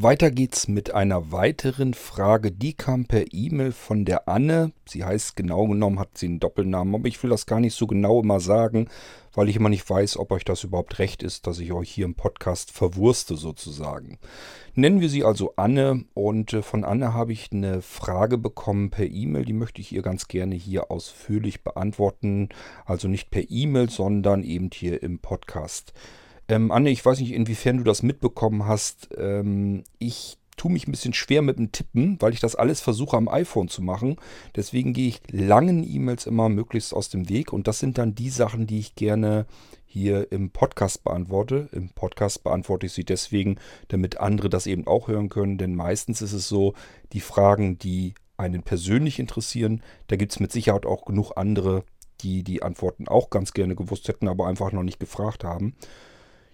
Weiter geht's mit einer weiteren Frage. Die kam per E-Mail von der Anne. Sie heißt genau genommen, hat sie einen Doppelnamen, aber ich will das gar nicht so genau immer sagen, weil ich immer nicht weiß, ob euch das überhaupt recht ist, dass ich euch hier im Podcast verwurste sozusagen. Nennen wir sie also Anne und äh, von Anne habe ich eine Frage bekommen per E-Mail, die möchte ich ihr ganz gerne hier ausführlich beantworten. Also nicht per E-Mail, sondern eben hier im Podcast. Ähm, Anne, ich weiß nicht, inwiefern du das mitbekommen hast. Ähm, ich tue mich ein bisschen schwer mit dem Tippen, weil ich das alles versuche am iPhone zu machen. Deswegen gehe ich langen E-Mails immer möglichst aus dem Weg. Und das sind dann die Sachen, die ich gerne hier im Podcast beantworte. Im Podcast beantworte ich sie deswegen, damit andere das eben auch hören können. Denn meistens ist es so, die Fragen, die einen persönlich interessieren, da gibt es mit Sicherheit auch genug andere, die die Antworten auch ganz gerne gewusst hätten, aber einfach noch nicht gefragt haben.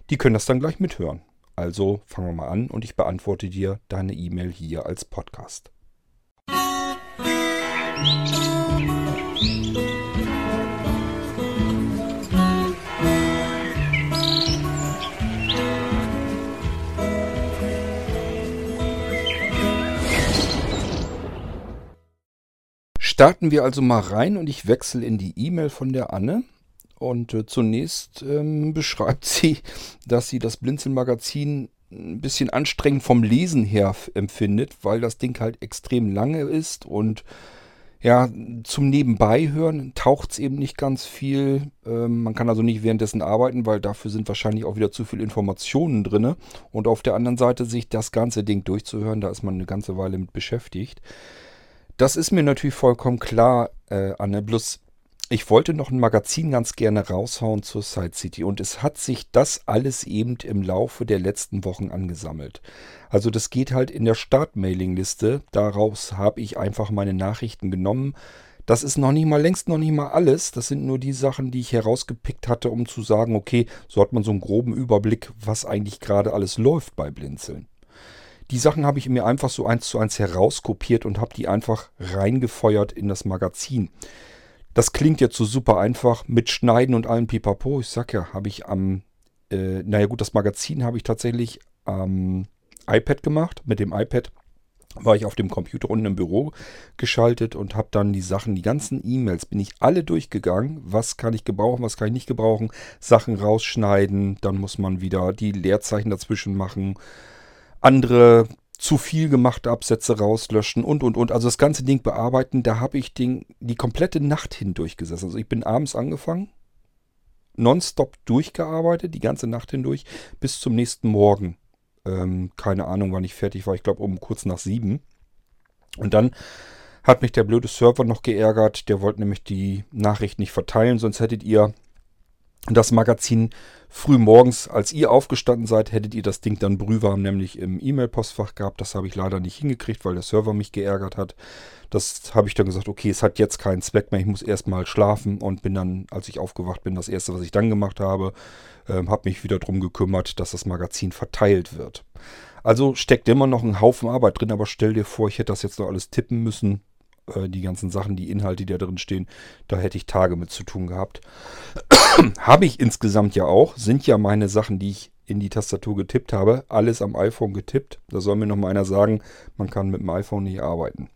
Die können das dann gleich mithören. Also fangen wir mal an und ich beantworte dir deine E-Mail hier als Podcast. Starten wir also mal rein und ich wechsle in die E-Mail von der Anne. Und äh, zunächst ähm, beschreibt sie, dass sie das Blinzeln-Magazin ein bisschen anstrengend vom Lesen her empfindet, weil das Ding halt extrem lange ist und ja, zum Nebenbeihören taucht es eben nicht ganz viel. Ähm, man kann also nicht währenddessen arbeiten, weil dafür sind wahrscheinlich auch wieder zu viele Informationen drin. Und auf der anderen Seite sich das ganze Ding durchzuhören, da ist man eine ganze Weile mit beschäftigt. Das ist mir natürlich vollkommen klar, äh, Anne. Bloß ich wollte noch ein Magazin ganz gerne raushauen zur Side City und es hat sich das alles eben im Laufe der letzten Wochen angesammelt. Also das geht halt in der Startmailingliste. Daraus habe ich einfach meine Nachrichten genommen. Das ist noch nicht mal längst noch nicht mal alles. Das sind nur die Sachen, die ich herausgepickt hatte, um zu sagen, okay, so hat man so einen groben Überblick, was eigentlich gerade alles läuft bei Blinzeln. Die Sachen habe ich mir einfach so eins zu eins herauskopiert und habe die einfach reingefeuert in das Magazin. Das klingt jetzt so super einfach mit Schneiden und allem Pipapo. Ich sag ja, habe ich am, äh, naja gut, das Magazin habe ich tatsächlich am iPad gemacht. Mit dem iPad war ich auf dem Computer unten im Büro geschaltet und habe dann die Sachen, die ganzen E-Mails, bin ich alle durchgegangen. Was kann ich gebrauchen, was kann ich nicht gebrauchen? Sachen rausschneiden, dann muss man wieder die Leerzeichen dazwischen machen. Andere zu viel gemachte Absätze rauslöschen und und und. Also das ganze Ding bearbeiten, da habe ich den, die komplette Nacht hindurch gesessen. Also ich bin abends angefangen, nonstop durchgearbeitet, die ganze Nacht hindurch, bis zum nächsten Morgen. Ähm, keine Ahnung, wann ich fertig war. Ich glaube um kurz nach sieben. Und dann hat mich der blöde Server noch geärgert. Der wollte nämlich die Nachricht nicht verteilen, sonst hättet ihr das Magazin früh morgens, als ihr aufgestanden seid, hättet ihr das Ding dann brühwarm nämlich im E-Mail-Postfach gehabt. Das habe ich leider nicht hingekriegt, weil der Server mich geärgert hat. Das habe ich dann gesagt, okay, es hat jetzt keinen Zweck mehr. Ich muss erstmal schlafen und bin dann, als ich aufgewacht bin, das erste, was ich dann gemacht habe, äh, habe mich wieder darum gekümmert, dass das Magazin verteilt wird. Also steckt immer noch ein Haufen Arbeit drin, aber stell dir vor, ich hätte das jetzt noch alles tippen müssen äh, die ganzen Sachen, die Inhalte, die da drin stehen, da hätte ich Tage mit zu tun gehabt. habe ich insgesamt ja auch, sind ja meine Sachen, die ich in die Tastatur getippt habe, alles am iPhone getippt. Da soll mir noch mal einer sagen, man kann mit dem iPhone nicht arbeiten.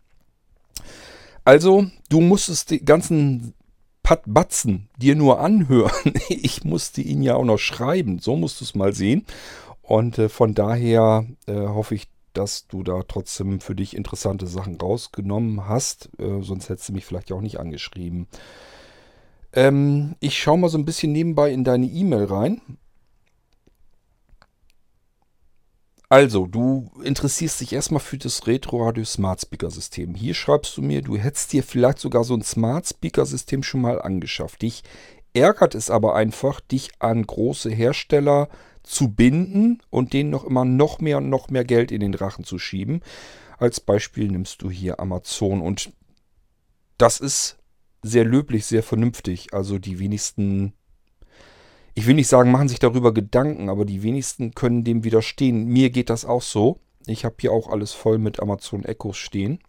Also, du musstest die ganzen Pat Batzen dir nur anhören. Ich musste ihn ja auch noch schreiben. So musst du es mal sehen. Und äh, von daher äh, hoffe ich, dass du da trotzdem für dich interessante Sachen rausgenommen hast. Äh, sonst hättest du mich vielleicht auch nicht angeschrieben. Ähm, ich schaue mal so ein bisschen nebenbei in deine E-Mail rein. Also, du interessierst dich erstmal für das Retro Radio Smart Speaker System. Hier schreibst du mir, du hättest dir vielleicht sogar so ein Smart Speaker System schon mal angeschafft. Dich ärgert es aber einfach, dich an große Hersteller zu binden und denen noch immer noch mehr und noch mehr Geld in den Drachen zu schieben. Als Beispiel nimmst du hier Amazon und das ist sehr löblich, sehr vernünftig. Also die wenigsten, ich will nicht sagen, machen sich darüber Gedanken, aber die wenigsten können dem widerstehen. Mir geht das auch so. Ich habe hier auch alles voll mit Amazon Echos stehen.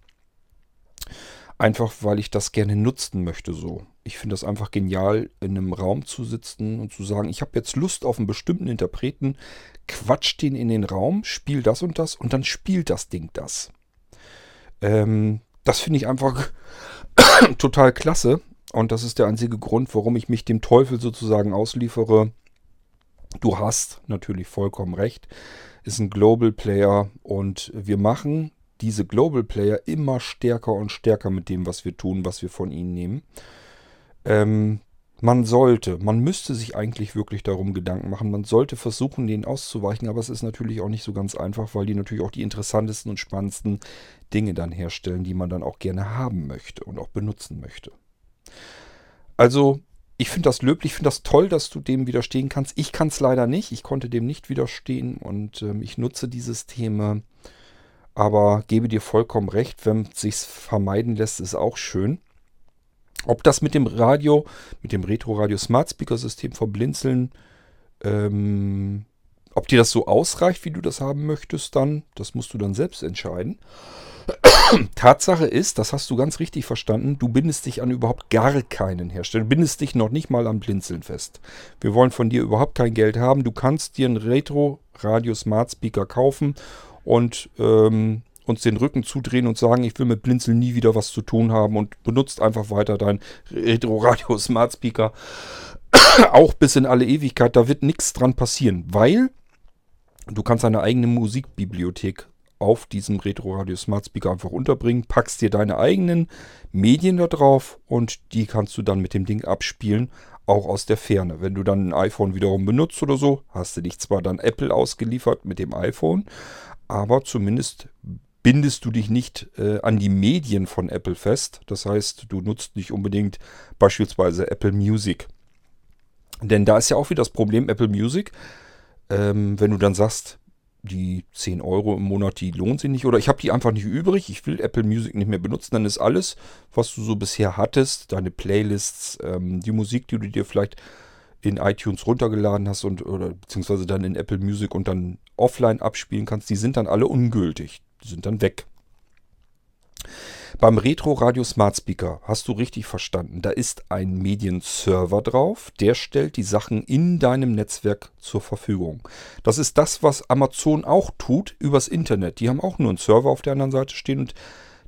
Einfach weil ich das gerne nutzen möchte so. Ich finde das einfach genial, in einem Raum zu sitzen und zu sagen, ich habe jetzt Lust auf einen bestimmten Interpreten, quatsch den in den Raum, spiel das und das und dann spielt das Ding das. Ähm, das finde ich einfach total klasse. Und das ist der einzige Grund, warum ich mich dem Teufel sozusagen ausliefere. Du hast natürlich vollkommen recht. Ist ein Global Player und wir machen diese Global Player immer stärker und stärker mit dem, was wir tun, was wir von ihnen nehmen. Ähm, man sollte, man müsste sich eigentlich wirklich darum Gedanken machen. Man sollte versuchen, denen auszuweichen, aber es ist natürlich auch nicht so ganz einfach, weil die natürlich auch die interessantesten und spannendsten Dinge dann herstellen, die man dann auch gerne haben möchte und auch benutzen möchte. Also, ich finde das löblich, ich finde das toll, dass du dem widerstehen kannst. Ich kann es leider nicht, ich konnte dem nicht widerstehen und ähm, ich nutze die Systeme, aber gebe dir vollkommen recht, wenn es sich vermeiden lässt, ist auch schön. Ob das mit dem Radio, mit dem Retro-Radio Smart Speaker System vom Blinzeln, ähm, ob dir das so ausreicht, wie du das haben möchtest, dann, das musst du dann selbst entscheiden. Tatsache ist, das hast du ganz richtig verstanden, du bindest dich an überhaupt gar keinen Hersteller. Du bindest dich noch nicht mal am Blinzeln fest. Wir wollen von dir überhaupt kein Geld haben. Du kannst dir einen Retro-Radio Smart Speaker kaufen und ähm, uns den Rücken zudrehen und sagen, ich will mit Blinzeln nie wieder was zu tun haben und benutzt einfach weiter dein Retro Radio Smart Speaker. Auch bis in alle Ewigkeit, da wird nichts dran passieren, weil du kannst deine eigene Musikbibliothek auf diesem Retro Radio Smart Speaker einfach unterbringen, packst dir deine eigenen Medien da drauf und die kannst du dann mit dem Ding abspielen, auch aus der Ferne. Wenn du dann ein iPhone wiederum benutzt oder so, hast du dich zwar dann Apple ausgeliefert mit dem iPhone, aber zumindest bindest du dich nicht äh, an die Medien von Apple fest. Das heißt, du nutzt nicht unbedingt beispielsweise Apple Music. Denn da ist ja auch wieder das Problem Apple Music. Ähm, wenn du dann sagst, die 10 Euro im Monat, die lohnt sich nicht oder ich habe die einfach nicht übrig, ich will Apple Music nicht mehr benutzen, dann ist alles, was du so bisher hattest, deine Playlists, ähm, die Musik, die du dir vielleicht in iTunes runtergeladen hast und oder beziehungsweise dann in Apple Music und dann offline abspielen kannst, die sind dann alle ungültig sind dann weg. Beim Retro Radio Smart Speaker hast du richtig verstanden. Da ist ein Medienserver drauf, der stellt die Sachen in deinem Netzwerk zur Verfügung. Das ist das, was Amazon auch tut übers Internet. Die haben auch nur einen Server auf der anderen Seite stehen und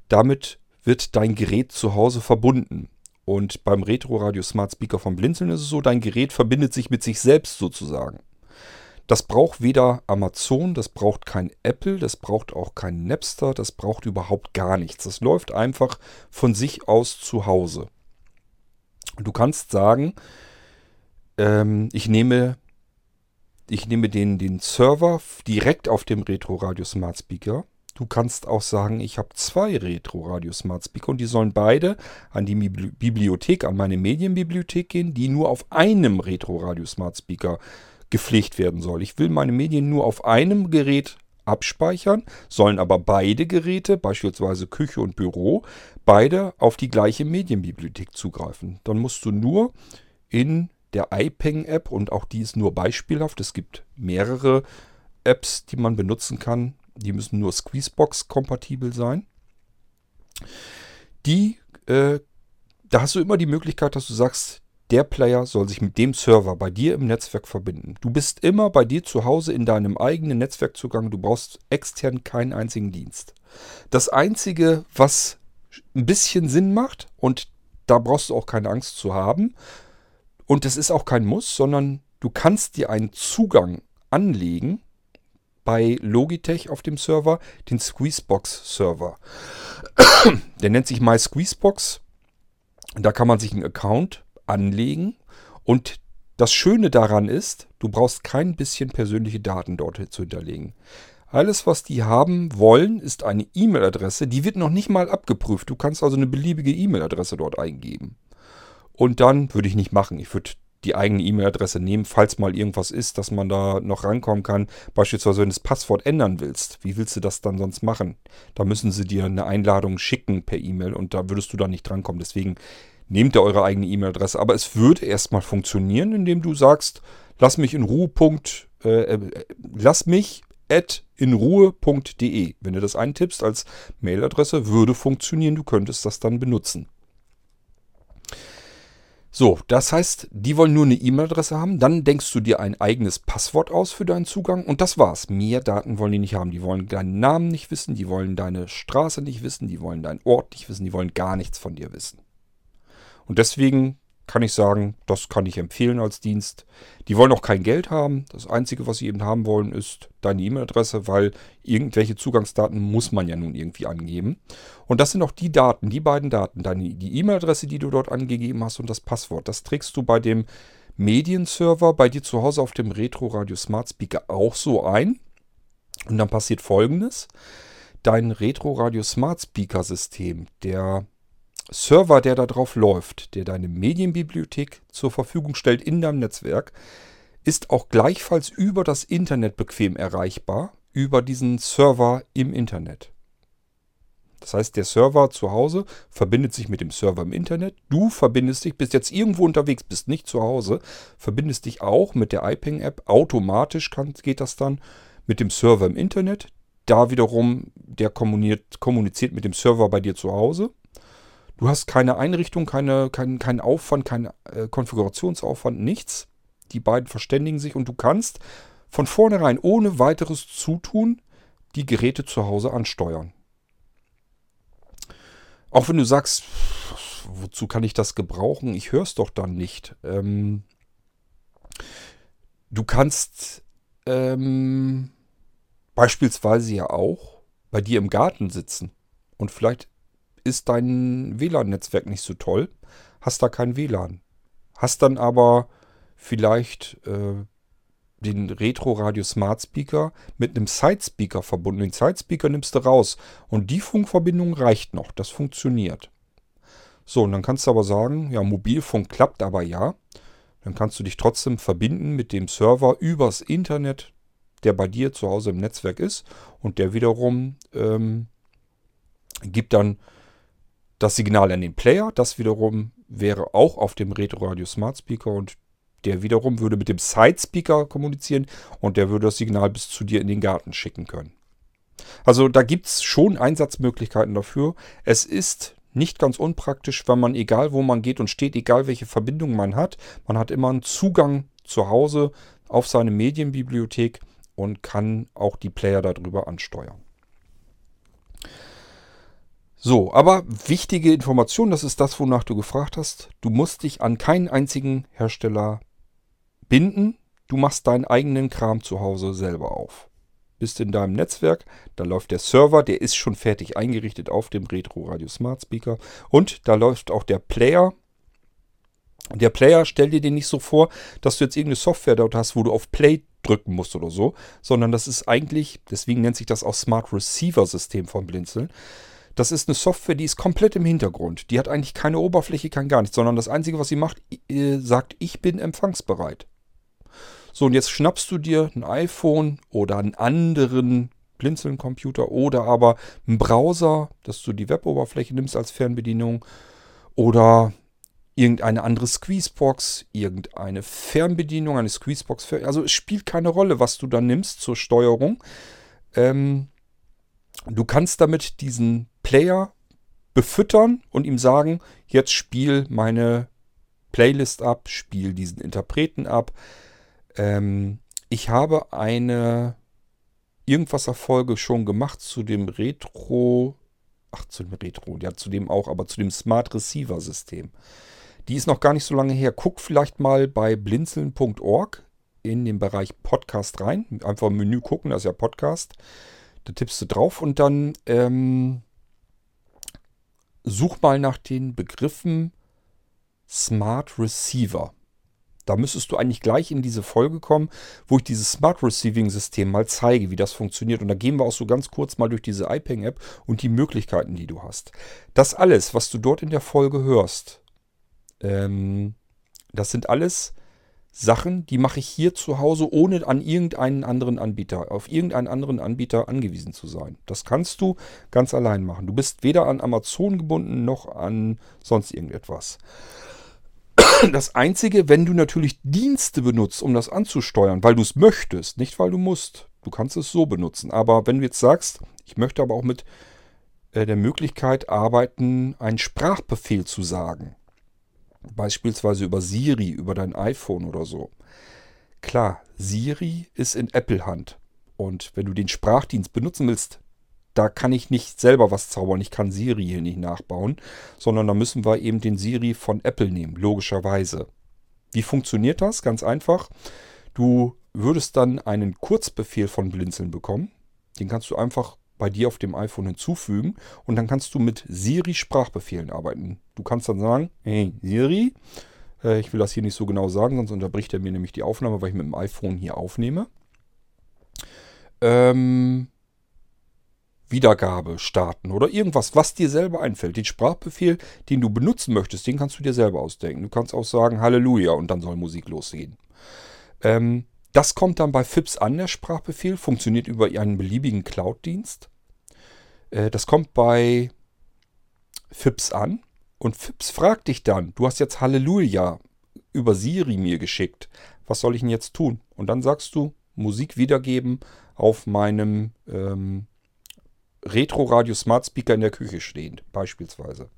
damit wird dein Gerät zu Hause verbunden. Und beim Retro Radio Smart Speaker vom Blinzeln ist es so, dein Gerät verbindet sich mit sich selbst sozusagen. Das braucht weder Amazon, das braucht kein Apple, das braucht auch kein Napster, das braucht überhaupt gar nichts. Das läuft einfach von sich aus zu Hause. Du kannst sagen, ähm, ich nehme, ich nehme den, den Server direkt auf dem Retro Radio Smart Speaker. Du kannst auch sagen, ich habe zwei Retro Radio Smart Speaker und die sollen beide an die Bibliothek, an meine Medienbibliothek gehen, die nur auf einem Retro Radio Smart Speaker gepflegt werden soll. Ich will meine Medien nur auf einem Gerät abspeichern, sollen aber beide Geräte, beispielsweise Küche und Büro, beide auf die gleiche Medienbibliothek zugreifen. Dann musst du nur in der iPeng-App, und auch die ist nur beispielhaft, es gibt mehrere Apps, die man benutzen kann, die müssen nur Squeezebox-kompatibel sein. Die, äh, da hast du immer die Möglichkeit, dass du sagst, der Player soll sich mit dem Server bei dir im Netzwerk verbinden. Du bist immer bei dir zu Hause in deinem eigenen Netzwerkzugang. Du brauchst extern keinen einzigen Dienst. Das Einzige, was ein bisschen Sinn macht, und da brauchst du auch keine Angst zu haben, und das ist auch kein Muss, sondern du kannst dir einen Zugang anlegen bei Logitech auf dem Server, den Squeezebox-Server. Der nennt sich MySqueezebox. Da kann man sich einen Account anlegen. Und das Schöne daran ist, du brauchst kein bisschen persönliche Daten dort zu hinterlegen. Alles, was die haben wollen, ist eine E-Mail-Adresse. Die wird noch nicht mal abgeprüft. Du kannst also eine beliebige E-Mail-Adresse dort eingeben. Und dann würde ich nicht machen. Ich würde die eigene E-Mail-Adresse nehmen, falls mal irgendwas ist, dass man da noch rankommen kann. Beispielsweise, wenn du das Passwort ändern willst. Wie willst du das dann sonst machen? Da müssen sie dir eine Einladung schicken per E-Mail und da würdest du dann nicht drankommen. Deswegen nehmt ihr eure eigene E-Mail-Adresse. Aber es würde erstmal funktionieren, indem du sagst, lass mich in Ruhe. Äh, äh, lass mich at inruhe.de. Wenn du das eintippst als Mailadresse, würde funktionieren. Du könntest das dann benutzen. So, das heißt, die wollen nur eine E-Mail-Adresse haben, dann denkst du dir ein eigenes Passwort aus für deinen Zugang und das war's. Mehr Daten wollen die nicht haben. Die wollen deinen Namen nicht wissen, die wollen deine Straße nicht wissen, die wollen deinen Ort nicht wissen, die wollen gar nichts von dir wissen. Und deswegen kann ich sagen, das kann ich empfehlen als Dienst. Die wollen auch kein Geld haben. Das Einzige, was sie eben haben wollen, ist deine E-Mail-Adresse, weil irgendwelche Zugangsdaten muss man ja nun irgendwie angeben. Und das sind auch die Daten, die beiden Daten, deine, die E-Mail-Adresse, die du dort angegeben hast und das Passwort. Das trägst du bei dem Medienserver bei dir zu Hause auf dem Retro Radio Smart Speaker auch so ein. Und dann passiert folgendes. Dein Retro Radio Smart Speaker System, der Server, der da drauf läuft, der deine Medienbibliothek zur Verfügung stellt in deinem Netzwerk, ist auch gleichfalls über das Internet bequem erreichbar, über diesen Server im Internet. Das heißt, der Server zu Hause verbindet sich mit dem Server im Internet. Du verbindest dich, bist jetzt irgendwo unterwegs, bist nicht zu Hause, verbindest dich auch mit der iPing-App. Automatisch kann, geht das dann mit dem Server im Internet. Da wiederum, der kommuniziert mit dem Server bei dir zu Hause. Du hast keine Einrichtung, keine, keinen kein Aufwand, keinen äh, Konfigurationsaufwand, nichts. Die beiden verständigen sich und du kannst von vornherein ohne weiteres Zutun die Geräte zu Hause ansteuern. Auch wenn du sagst, wozu kann ich das gebrauchen? Ich höre es doch dann nicht. Ähm, du kannst ähm, beispielsweise ja auch bei dir im Garten sitzen und vielleicht ist dein WLAN-Netzwerk nicht so toll, hast da kein WLAN. Hast dann aber vielleicht äh, den Retro Radio Smart Speaker mit einem Side-Speaker verbunden. Den Side-Speaker nimmst du raus und die Funkverbindung reicht noch. Das funktioniert. So, und dann kannst du aber sagen, ja, Mobilfunk klappt aber ja. Dann kannst du dich trotzdem verbinden mit dem Server übers Internet, der bei dir zu Hause im Netzwerk ist und der wiederum ähm, gibt dann das Signal an den Player. Das wiederum wäre auch auf dem Retro Radio Smart Speaker und der wiederum würde mit dem Side Speaker kommunizieren und der würde das Signal bis zu dir in den Garten schicken können. Also da gibt es schon Einsatzmöglichkeiten dafür. Es ist nicht ganz unpraktisch, wenn man, egal wo man geht und steht, egal welche Verbindung man hat, man hat immer einen Zugang zu Hause auf seine Medienbibliothek und kann auch die Player darüber ansteuern. So, aber wichtige Information, das ist das, wonach du gefragt hast. Du musst dich an keinen einzigen Hersteller binden. Du machst deinen eigenen Kram zu Hause selber auf. Bist in deinem Netzwerk, da läuft der Server, der ist schon fertig eingerichtet auf dem Retro Radio Smart Speaker. Und da läuft auch der Player. Der Player, stell dir den nicht so vor, dass du jetzt irgendeine Software dort hast, wo du auf Play drücken musst oder so, sondern das ist eigentlich, deswegen nennt sich das auch Smart Receiver System von Blinzeln. Das ist eine Software, die ist komplett im Hintergrund. Die hat eigentlich keine Oberfläche, kein gar nichts, sondern das Einzige, was sie macht, äh, sagt, ich bin empfangsbereit. So, und jetzt schnappst du dir ein iPhone oder einen anderen Blinzeln-Computer oder aber einen Browser, dass du die Weboberfläche nimmst als Fernbedienung oder irgendeine andere Squeezebox, irgendeine Fernbedienung, eine Squeezebox. Also es spielt keine Rolle, was du da nimmst zur Steuerung. Ähm, du kannst damit diesen Player befüttern und ihm sagen, jetzt spiel meine Playlist ab, spiel diesen Interpreten ab. Ähm, ich habe eine Irgendwas-Erfolge schon gemacht zu dem Retro, ach zu dem Retro, ja zu dem auch, aber zu dem Smart Receiver System. Die ist noch gar nicht so lange her. Guck vielleicht mal bei blinzeln.org in den Bereich Podcast rein. Einfach im Menü gucken, das ist ja Podcast. Da tippst du drauf und dann ähm, such mal nach den Begriffen Smart Receiver. Da müsstest du eigentlich gleich in diese Folge kommen, wo ich dieses Smart Receiving System mal zeige, wie das funktioniert. Und da gehen wir auch so ganz kurz mal durch diese iPing App und die Möglichkeiten, die du hast. Das alles, was du dort in der Folge hörst, ähm, das sind alles Sachen, die mache ich hier zu Hause, ohne an irgendeinen anderen Anbieter, auf irgendeinen anderen Anbieter angewiesen zu sein. Das kannst du ganz allein machen. Du bist weder an Amazon gebunden noch an sonst irgendetwas. Das Einzige, wenn du natürlich Dienste benutzt, um das anzusteuern, weil du es möchtest, nicht weil du musst. Du kannst es so benutzen. Aber wenn du jetzt sagst, ich möchte aber auch mit äh, der Möglichkeit arbeiten, einen Sprachbefehl zu sagen, Beispielsweise über Siri, über dein iPhone oder so. Klar, Siri ist in Apple-Hand. Und wenn du den Sprachdienst benutzen willst, da kann ich nicht selber was zaubern. Ich kann Siri hier nicht nachbauen, sondern da müssen wir eben den Siri von Apple nehmen, logischerweise. Wie funktioniert das? Ganz einfach. Du würdest dann einen Kurzbefehl von Blinzeln bekommen. Den kannst du einfach bei dir auf dem iPhone hinzufügen und dann kannst du mit Siri Sprachbefehlen arbeiten. Du kannst dann sagen, hey Siri, äh, ich will das hier nicht so genau sagen, sonst unterbricht er mir nämlich die Aufnahme, weil ich mit dem iPhone hier aufnehme. Ähm, Wiedergabe starten oder irgendwas, was dir selber einfällt. Den Sprachbefehl, den du benutzen möchtest, den kannst du dir selber ausdenken. Du kannst auch sagen Halleluja und dann soll Musik losgehen. Ähm, das kommt dann bei FIPS an, der Sprachbefehl, funktioniert über einen beliebigen Cloud-Dienst. Äh, das kommt bei FIPS an und FIPS fragt dich dann, du hast jetzt Halleluja über Siri mir geschickt. Was soll ich denn jetzt tun? Und dann sagst du, Musik wiedergeben auf meinem ähm, Retro-Radio Smart Speaker in der Küche stehend, beispielsweise.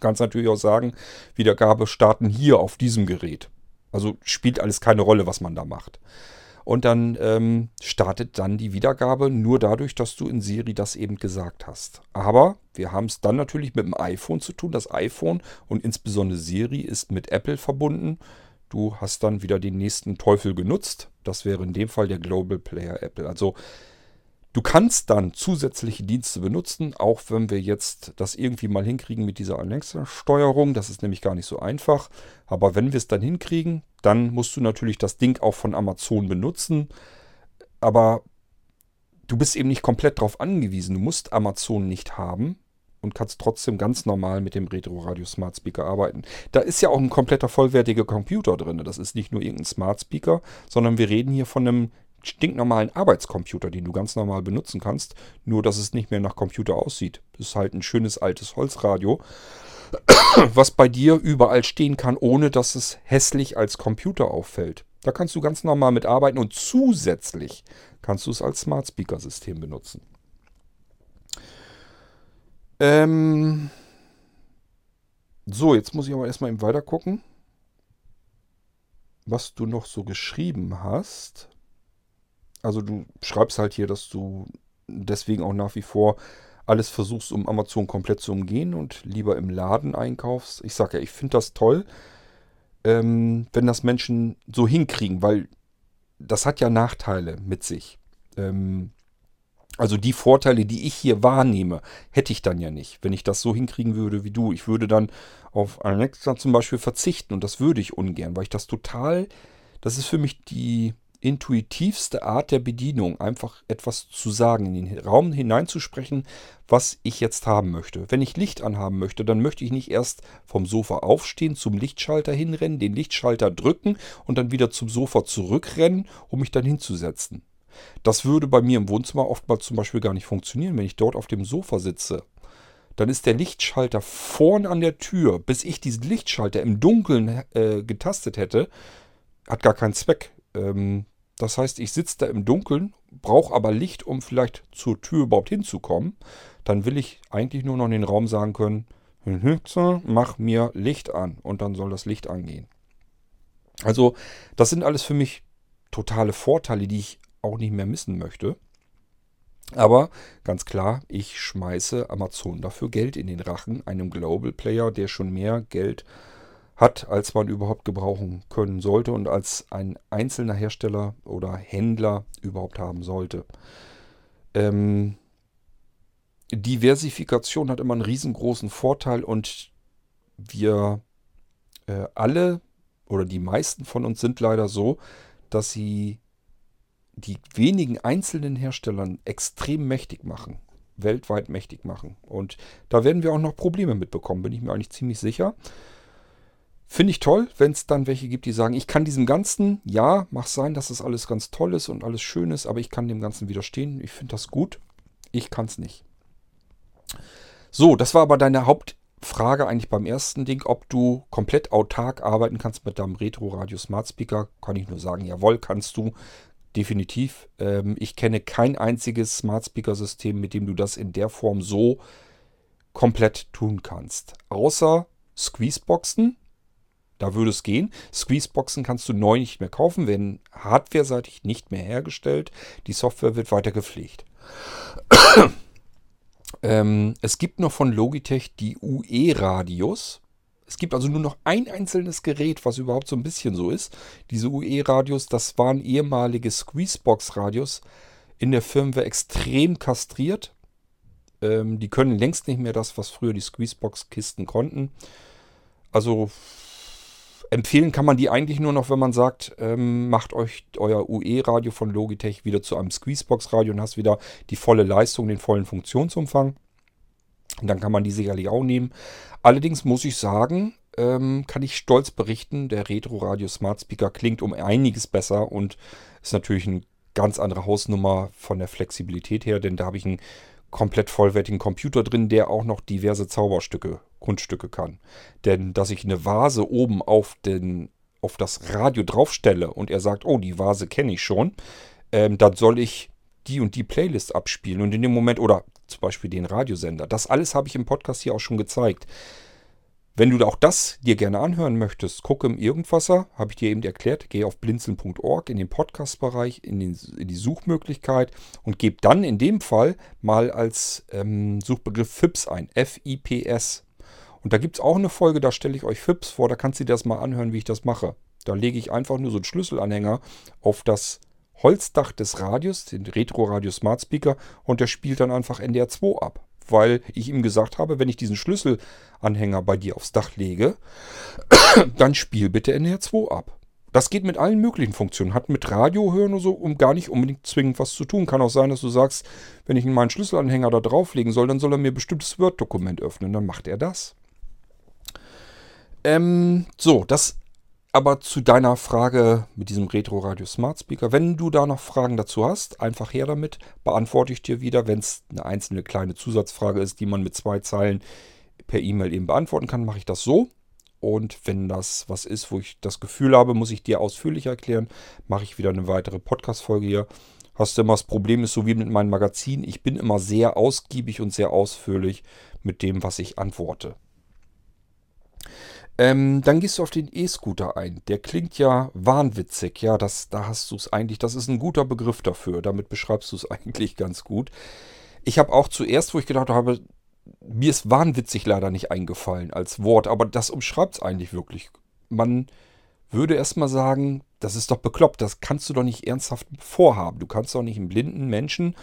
Kannst natürlich auch sagen, Wiedergabe starten hier auf diesem Gerät. Also spielt alles keine Rolle, was man da macht. Und dann ähm, startet dann die Wiedergabe nur dadurch, dass du in Siri das eben gesagt hast. Aber wir haben es dann natürlich mit dem iPhone zu tun. Das iPhone und insbesondere Siri ist mit Apple verbunden. Du hast dann wieder den nächsten Teufel genutzt. Das wäre in dem Fall der Global Player Apple. Also Du kannst dann zusätzliche Dienste benutzen, auch wenn wir jetzt das irgendwie mal hinkriegen mit dieser Alexa-Steuerung. Das ist nämlich gar nicht so einfach. Aber wenn wir es dann hinkriegen, dann musst du natürlich das Ding auch von Amazon benutzen. Aber du bist eben nicht komplett darauf angewiesen. Du musst Amazon nicht haben und kannst trotzdem ganz normal mit dem Retro Radio Smart Speaker arbeiten. Da ist ja auch ein kompletter vollwertiger Computer drin. Das ist nicht nur irgendein Smart Speaker, sondern wir reden hier von einem stinknormalen Arbeitscomputer, den du ganz normal benutzen kannst, nur dass es nicht mehr nach Computer aussieht. Das ist halt ein schönes altes Holzradio, was bei dir überall stehen kann, ohne dass es hässlich als Computer auffällt. Da kannst du ganz normal mit arbeiten und zusätzlich kannst du es als Smart Speaker System benutzen. Ähm so, jetzt muss ich aber erstmal eben weiter gucken, was du noch so geschrieben hast. Also du schreibst halt hier, dass du deswegen auch nach wie vor alles versuchst, um Amazon komplett zu umgehen und lieber im Laden einkaufst. Ich sage ja, ich finde das toll, ähm, wenn das Menschen so hinkriegen, weil das hat ja Nachteile mit sich. Ähm, also die Vorteile, die ich hier wahrnehme, hätte ich dann ja nicht, wenn ich das so hinkriegen würde wie du. Ich würde dann auf Alexa zum Beispiel verzichten und das würde ich ungern, weil ich das total, das ist für mich die intuitivste Art der Bedienung, einfach etwas zu sagen, in den Raum hineinzusprechen, was ich jetzt haben möchte. Wenn ich Licht anhaben möchte, dann möchte ich nicht erst vom Sofa aufstehen, zum Lichtschalter hinrennen, den Lichtschalter drücken und dann wieder zum Sofa zurückrennen, um mich dann hinzusetzen. Das würde bei mir im Wohnzimmer oftmals zum Beispiel gar nicht funktionieren, wenn ich dort auf dem Sofa sitze. Dann ist der Lichtschalter vorn an der Tür, bis ich diesen Lichtschalter im Dunkeln äh, getastet hätte, hat gar keinen Zweck. Ähm, das heißt, ich sitze da im Dunkeln, brauche aber Licht, um vielleicht zur Tür überhaupt hinzukommen. Dann will ich eigentlich nur noch in den Raum sagen können, mach mir Licht an und dann soll das Licht angehen. Also das sind alles für mich totale Vorteile, die ich auch nicht mehr missen möchte. Aber ganz klar, ich schmeiße Amazon dafür Geld in den Rachen, einem Global Player, der schon mehr Geld hat hat, als man überhaupt gebrauchen können sollte und als ein einzelner Hersteller oder Händler überhaupt haben sollte. Ähm, Diversifikation hat immer einen riesengroßen Vorteil und wir äh, alle oder die meisten von uns sind leider so, dass sie die wenigen einzelnen Herstellern extrem mächtig machen, weltweit mächtig machen. Und da werden wir auch noch Probleme mitbekommen, bin ich mir eigentlich ziemlich sicher. Finde ich toll, wenn es dann welche gibt, die sagen, ich kann diesem Ganzen, ja, mach sein, dass das alles ganz toll ist und alles schön ist, aber ich kann dem Ganzen widerstehen. Ich finde das gut. Ich kann es nicht. So, das war aber deine Hauptfrage eigentlich beim ersten Ding, ob du komplett autark arbeiten kannst mit deinem Retro Radio Smart Speaker. Kann ich nur sagen, jawohl, kannst du. Definitiv. Ähm, ich kenne kein einziges Smart Speaker System, mit dem du das in der Form so komplett tun kannst. Außer Squeezeboxen Da würde es gehen. Squeezeboxen kannst du neu nicht mehr kaufen, werden hardwareseitig nicht mehr hergestellt. Die Software wird weiter gepflegt. ähm, es gibt noch von Logitech die UE-Radios. Es gibt also nur noch ein einzelnes Gerät, was überhaupt so ein bisschen so ist. Diese UE-Radios, das waren ehemalige Squeezebox-Radios in der Firmware extrem kastriert. Ähm, die können längst nicht mehr das, was früher die Squeezebox-Kisten konnten. Also empfehlen kann man die eigentlich nur noch, wenn man sagt, ähm, macht euch euer UE-Radio von Logitech wieder zu einem Squeezebox-Radio und hast wieder die volle Leistung, den vollen Funktionsumfang. Und dann kann man die sicherlich auch nehmen. Allerdings muss ich sagen, ähm, kann ich stolz berichten, der Retro Radio Smart Speaker klingt um einiges besser und ist natürlich eine ganz andere Hausnummer von der Flexibilität her, denn da habe ich einen komplett vollwertigen Computer drin, der auch noch diverse Zauberstücke, Kunststücke kann. Denn dass ich eine Vase oben auf, den, auf das Radio draufstelle und er sagt, oh, die Vase kenne ich schon, ähm, dann soll ich die und die Playlist abspielen. Und in dem Moment, oder zum Beispiel den Radiosender, das alles habe ich im Podcast hier auch schon gezeigt. Wenn du auch das dir gerne anhören möchtest, gucke im Irgendwasser, habe ich dir eben erklärt, gehe auf blinzeln.org in den Podcast-Bereich, in, in, die Suchmöglichkeit und gebe dann in dem Fall mal als ähm, Suchbegriff FIPS ein, F-I-P-S. Und da gibt es auch eine Folge, da stelle ich euch FIPS vor, da kannst du dir das mal anhören, wie ich das mache. Da lege ich einfach nur so einen Schlüsselanhänger auf das Holzdach des Radios, den Retro Radio Smart Speaker, und der spielt dann einfach NDR 2 ab weil ich ihm gesagt habe, wenn ich diesen Schlüsselanhänger bei dir aufs Dach lege, dann spiel bitte NR 2 ab. Das geht mit allen möglichen Funktionen. Hat mit Radio hören oder so um gar nicht unbedingt zwingend was zu tun. Kann auch sein, dass du sagst, wenn ich meinen Schlüsselanhänger da drauflegen soll, dann soll er mir ein bestimmtes Word-Dokument öffnen. Dann macht er das. Ähm, so, das aber zu deiner Frage mit diesem Retro Radio Smart Speaker, wenn du da noch Fragen dazu hast, einfach her damit, beantworte ich dir wieder. Wenn es eine einzelne kleine Zusatzfrage ist, die man mit zwei Zeilen per E-Mail eben beantworten kann, mache ich das so. Und wenn das was ist, wo ich das Gefühl habe, muss ich dir ausführlich erklären, mache ich wieder eine weitere Podcast-Folge hier. Hast du immer das Problem ist, so wie mit meinem Magazin, ich bin immer sehr ausgiebig und sehr ausführlich mit dem, was ich antworte. Ähm, dann gehst du auf den E-Scooter ein. Der klingt ja wahnwitzig. Ja, das, da hast du es eigentlich. Das ist ein guter Begriff dafür. Damit beschreibst du es eigentlich ganz gut. Ich habe auch zuerst, wo ich gedacht habe, mir ist wahnwitzig leider nicht eingefallen als Wort, aber das umschreibt es eigentlich wirklich. Man würde erstmal sagen, das ist doch bekloppt, das kannst du doch nicht ernsthaft vorhaben. Du kannst doch nicht einen blinden Menschen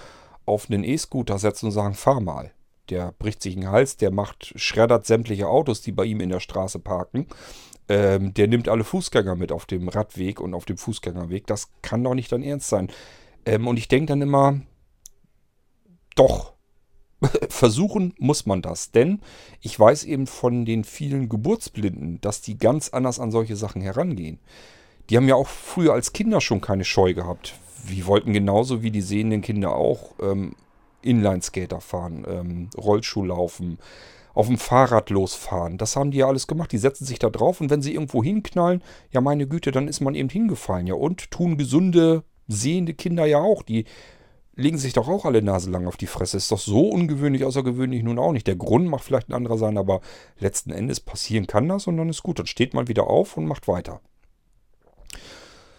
auf einen E-Scooter setzen und sagen, fahr mal der bricht sich den Hals, der macht, schreddert sämtliche Autos, die bei ihm in der Straße parken. Ähm, der nimmt alle Fußgänger mit auf dem Radweg und auf dem Fußgängerweg. Das kann doch nicht dein Ernst sein. Ähm, und ich denke dann immer, doch, versuchen muss man das. Denn ich weiß eben von den vielen Geburtsblinden, dass die ganz anders an solche Sachen herangehen. Die haben ja auch früher als Kinder schon keine Scheu gehabt. Die wollten genauso wie die sehenden Kinder auch ähm, Inlineskater fahren, ähm, Rollschuh laufen, auf dem Fahrrad losfahren. Das haben die ja alles gemacht. Die setzen sich da drauf und wenn sie irgendwo hinknallen, ja meine Güte, dann ist man eben hingefallen. Ja und tun gesunde, sehende Kinder ja auch. Die legen sich doch auch alle Nase lang auf die Fresse. Ist doch so ungewöhnlich, außergewöhnlich nun auch nicht. Der Grund mag vielleicht ein anderer sein, aber letzten Endes passieren kann das und dann ist gut. Dann steht man wieder auf und macht weiter.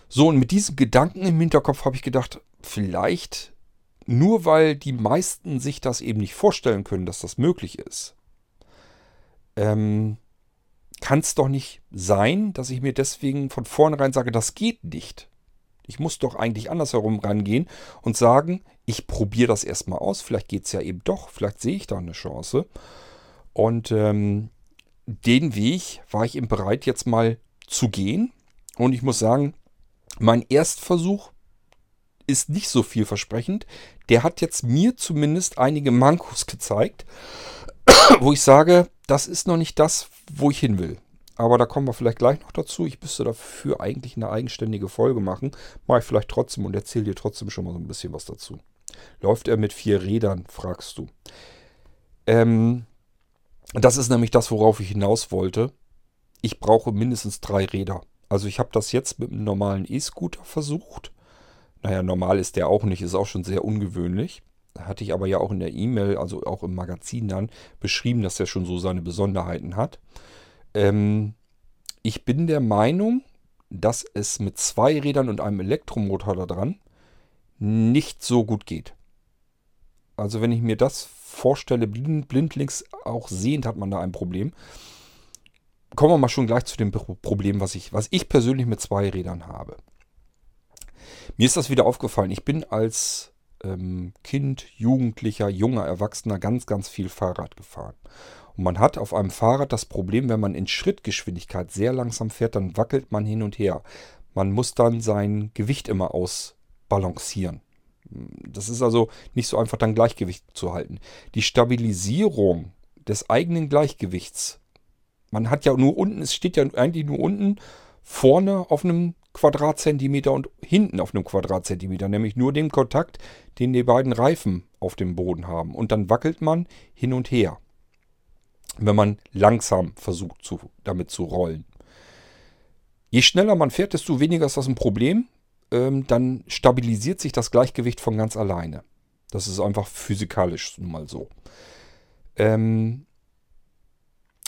So, und mit diesem Gedanken im Hinterkopf habe ich gedacht, vielleicht nur weil die meisten sich das eben nicht vorstellen können, dass das möglich ist, ähm, kann es doch nicht sein, dass ich mir deswegen von vornherein sage, das geht nicht. Ich muss doch eigentlich andersherum rangehen und sagen, ich probiere das erstmal aus. Vielleicht geht es ja eben doch. Vielleicht sehe ich da eine Chance. Und ähm, den Weg war ich eben bereit, jetzt mal zu gehen. Und ich muss sagen, mein Erstversuch ist nicht so vielversprechend. Der hat jetzt mir zumindest einige Mankos gezeigt, wo ich sage, das ist noch nicht das, wo ich hin will. Aber da kommen wir vielleicht gleich noch dazu. Ich müsste dafür eigentlich eine eigenständige Folge machen. Mache ich vielleicht trotzdem und erzähle dir trotzdem schon mal so ein bisschen was dazu. Läuft er mit vier Rädern, fragst du. Ähm, das ist nämlich das, worauf ich hinaus wollte. Ich brauche mindestens drei Räder. Also ich habe das jetzt mit einem normalen E-Scooter versucht. Naja, normal ist der auch nicht, ist auch schon sehr ungewöhnlich. Hatte ich aber ja auch in der E-Mail, also auch im Magazin dann, beschrieben, dass er schon so seine Besonderheiten hat. Ähm, ich bin der Meinung, dass es mit zwei Rädern und einem Elektromotor da dran nicht so gut geht. Also wenn ich mir das vorstelle, blind, blindlings auch sehend hat man da ein Problem. Kommen wir mal schon gleich zu dem Problem, was ich, was ich persönlich mit zwei Rädern habe. Mir ist das wieder aufgefallen. Ich bin als ähm, Kind, Jugendlicher, junger Erwachsener ganz, ganz viel Fahrrad gefahren. Und man hat auf einem Fahrrad das Problem, wenn man in Schrittgeschwindigkeit sehr langsam fährt, dann wackelt man hin und her. Man muss dann sein Gewicht immer ausbalancieren. Das ist also nicht so einfach, dann Gleichgewicht zu halten. Die Stabilisierung des eigenen Gleichgewichts. Man hat ja nur unten, es steht ja eigentlich nur unten vorne auf einem Quadratzentimeter und hinten auf einem Quadratzentimeter, nämlich nur dem Kontakt, den die beiden Reifen auf dem Boden haben. Und dann wackelt man hin und her, wenn man langsam versucht, zu, damit zu rollen. Je schneller man fährt, desto weniger ist das ein Problem ähm, dann stabilisiert sich das Gleichgewicht von ganz alleine. Das ist einfach physikalisch nun mal so. Ähm,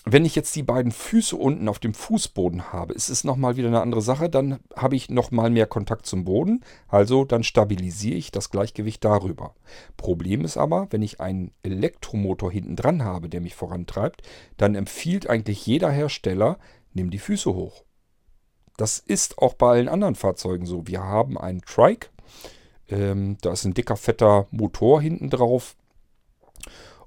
wenn ich jetzt die beiden Füße unten auf dem Fußboden habe, ist es nochmal wieder eine andere Sache. Dann habe ich nochmal mehr Kontakt zum Boden. Also dann stabilisiere ich das Gleichgewicht darüber. Problem ist aber, wenn ich einen Elektromotor hinten dran habe, der mich vorantreibt, dann empfiehlt eigentlich jeder Hersteller, nimm die Füße hoch. Das ist auch bei allen anderen Fahrzeugen so. Wir haben einen Trike. Ähm, da ist ein dicker, fetter Motor hinten drauf.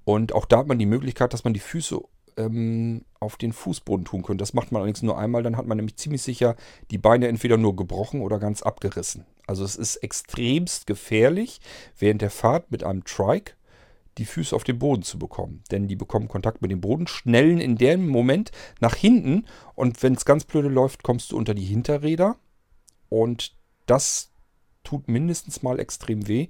Und auch da hat man die Möglichkeit, dass man die Füße ähm, auf den Fußboden tun könnte. Das macht man allerdings nur einmal. Dann hat man nämlich ziemlich sicher die Beine entweder nur gebrochen oder ganz abgerissen. Also es ist extremst gefährlich, während der Fahrt mit einem Trike die Füße auf den Boden zu bekommen. Denn die bekommen Kontakt mit dem Boden, schnellen in dem Moment nach hinten und wenn es ganz blöde läuft, kommst du unter die Hinterräder und das tut mindestens mal extrem weh.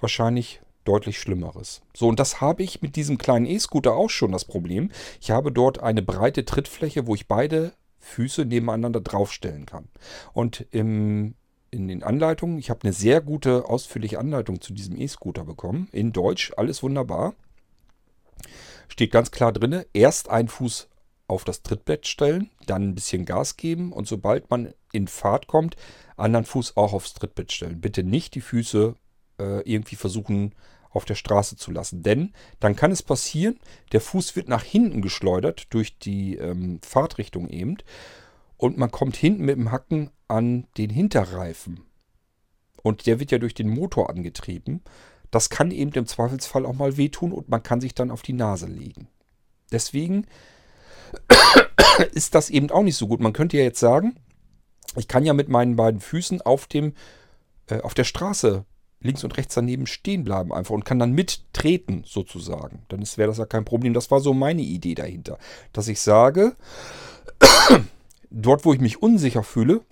Wahrscheinlich deutlich Schlimmeres. So, und das habe ich mit diesem kleinen E-Scooter auch schon das Problem. Ich habe dort eine breite Trittfläche, wo ich beide Füße nebeneinander draufstellen kann. Und im in den Anleitungen. Ich habe eine sehr gute, ausführliche Anleitung zu diesem E-Scooter bekommen. In Deutsch, alles wunderbar. Steht ganz klar drin, erst einen Fuß auf das Trittbrett stellen, dann ein bisschen Gas geben und sobald man in Fahrt kommt, anderen Fuß auch aufs Trittbrett stellen. Bitte nicht die Füße äh, irgendwie versuchen auf der Straße zu lassen. Denn dann kann es passieren, der Fuß wird nach hinten geschleudert durch die ähm, Fahrtrichtung eben und man kommt hinten mit dem Hacken an den Hinterreifen. Und der wird ja durch den Motor angetrieben. Das kann eben im Zweifelsfall auch mal wehtun und man kann sich dann auf die Nase legen. Deswegen ist das eben auch nicht so gut. Man könnte ja jetzt sagen, ich kann ja mit meinen beiden Füßen auf dem äh, auf der Straße links und rechts daneben stehen bleiben einfach und kann dann mittreten sozusagen. Dann wäre das ja kein Problem. Das war so meine Idee dahinter, dass ich sage, dort, wo ich mich unsicher fühle,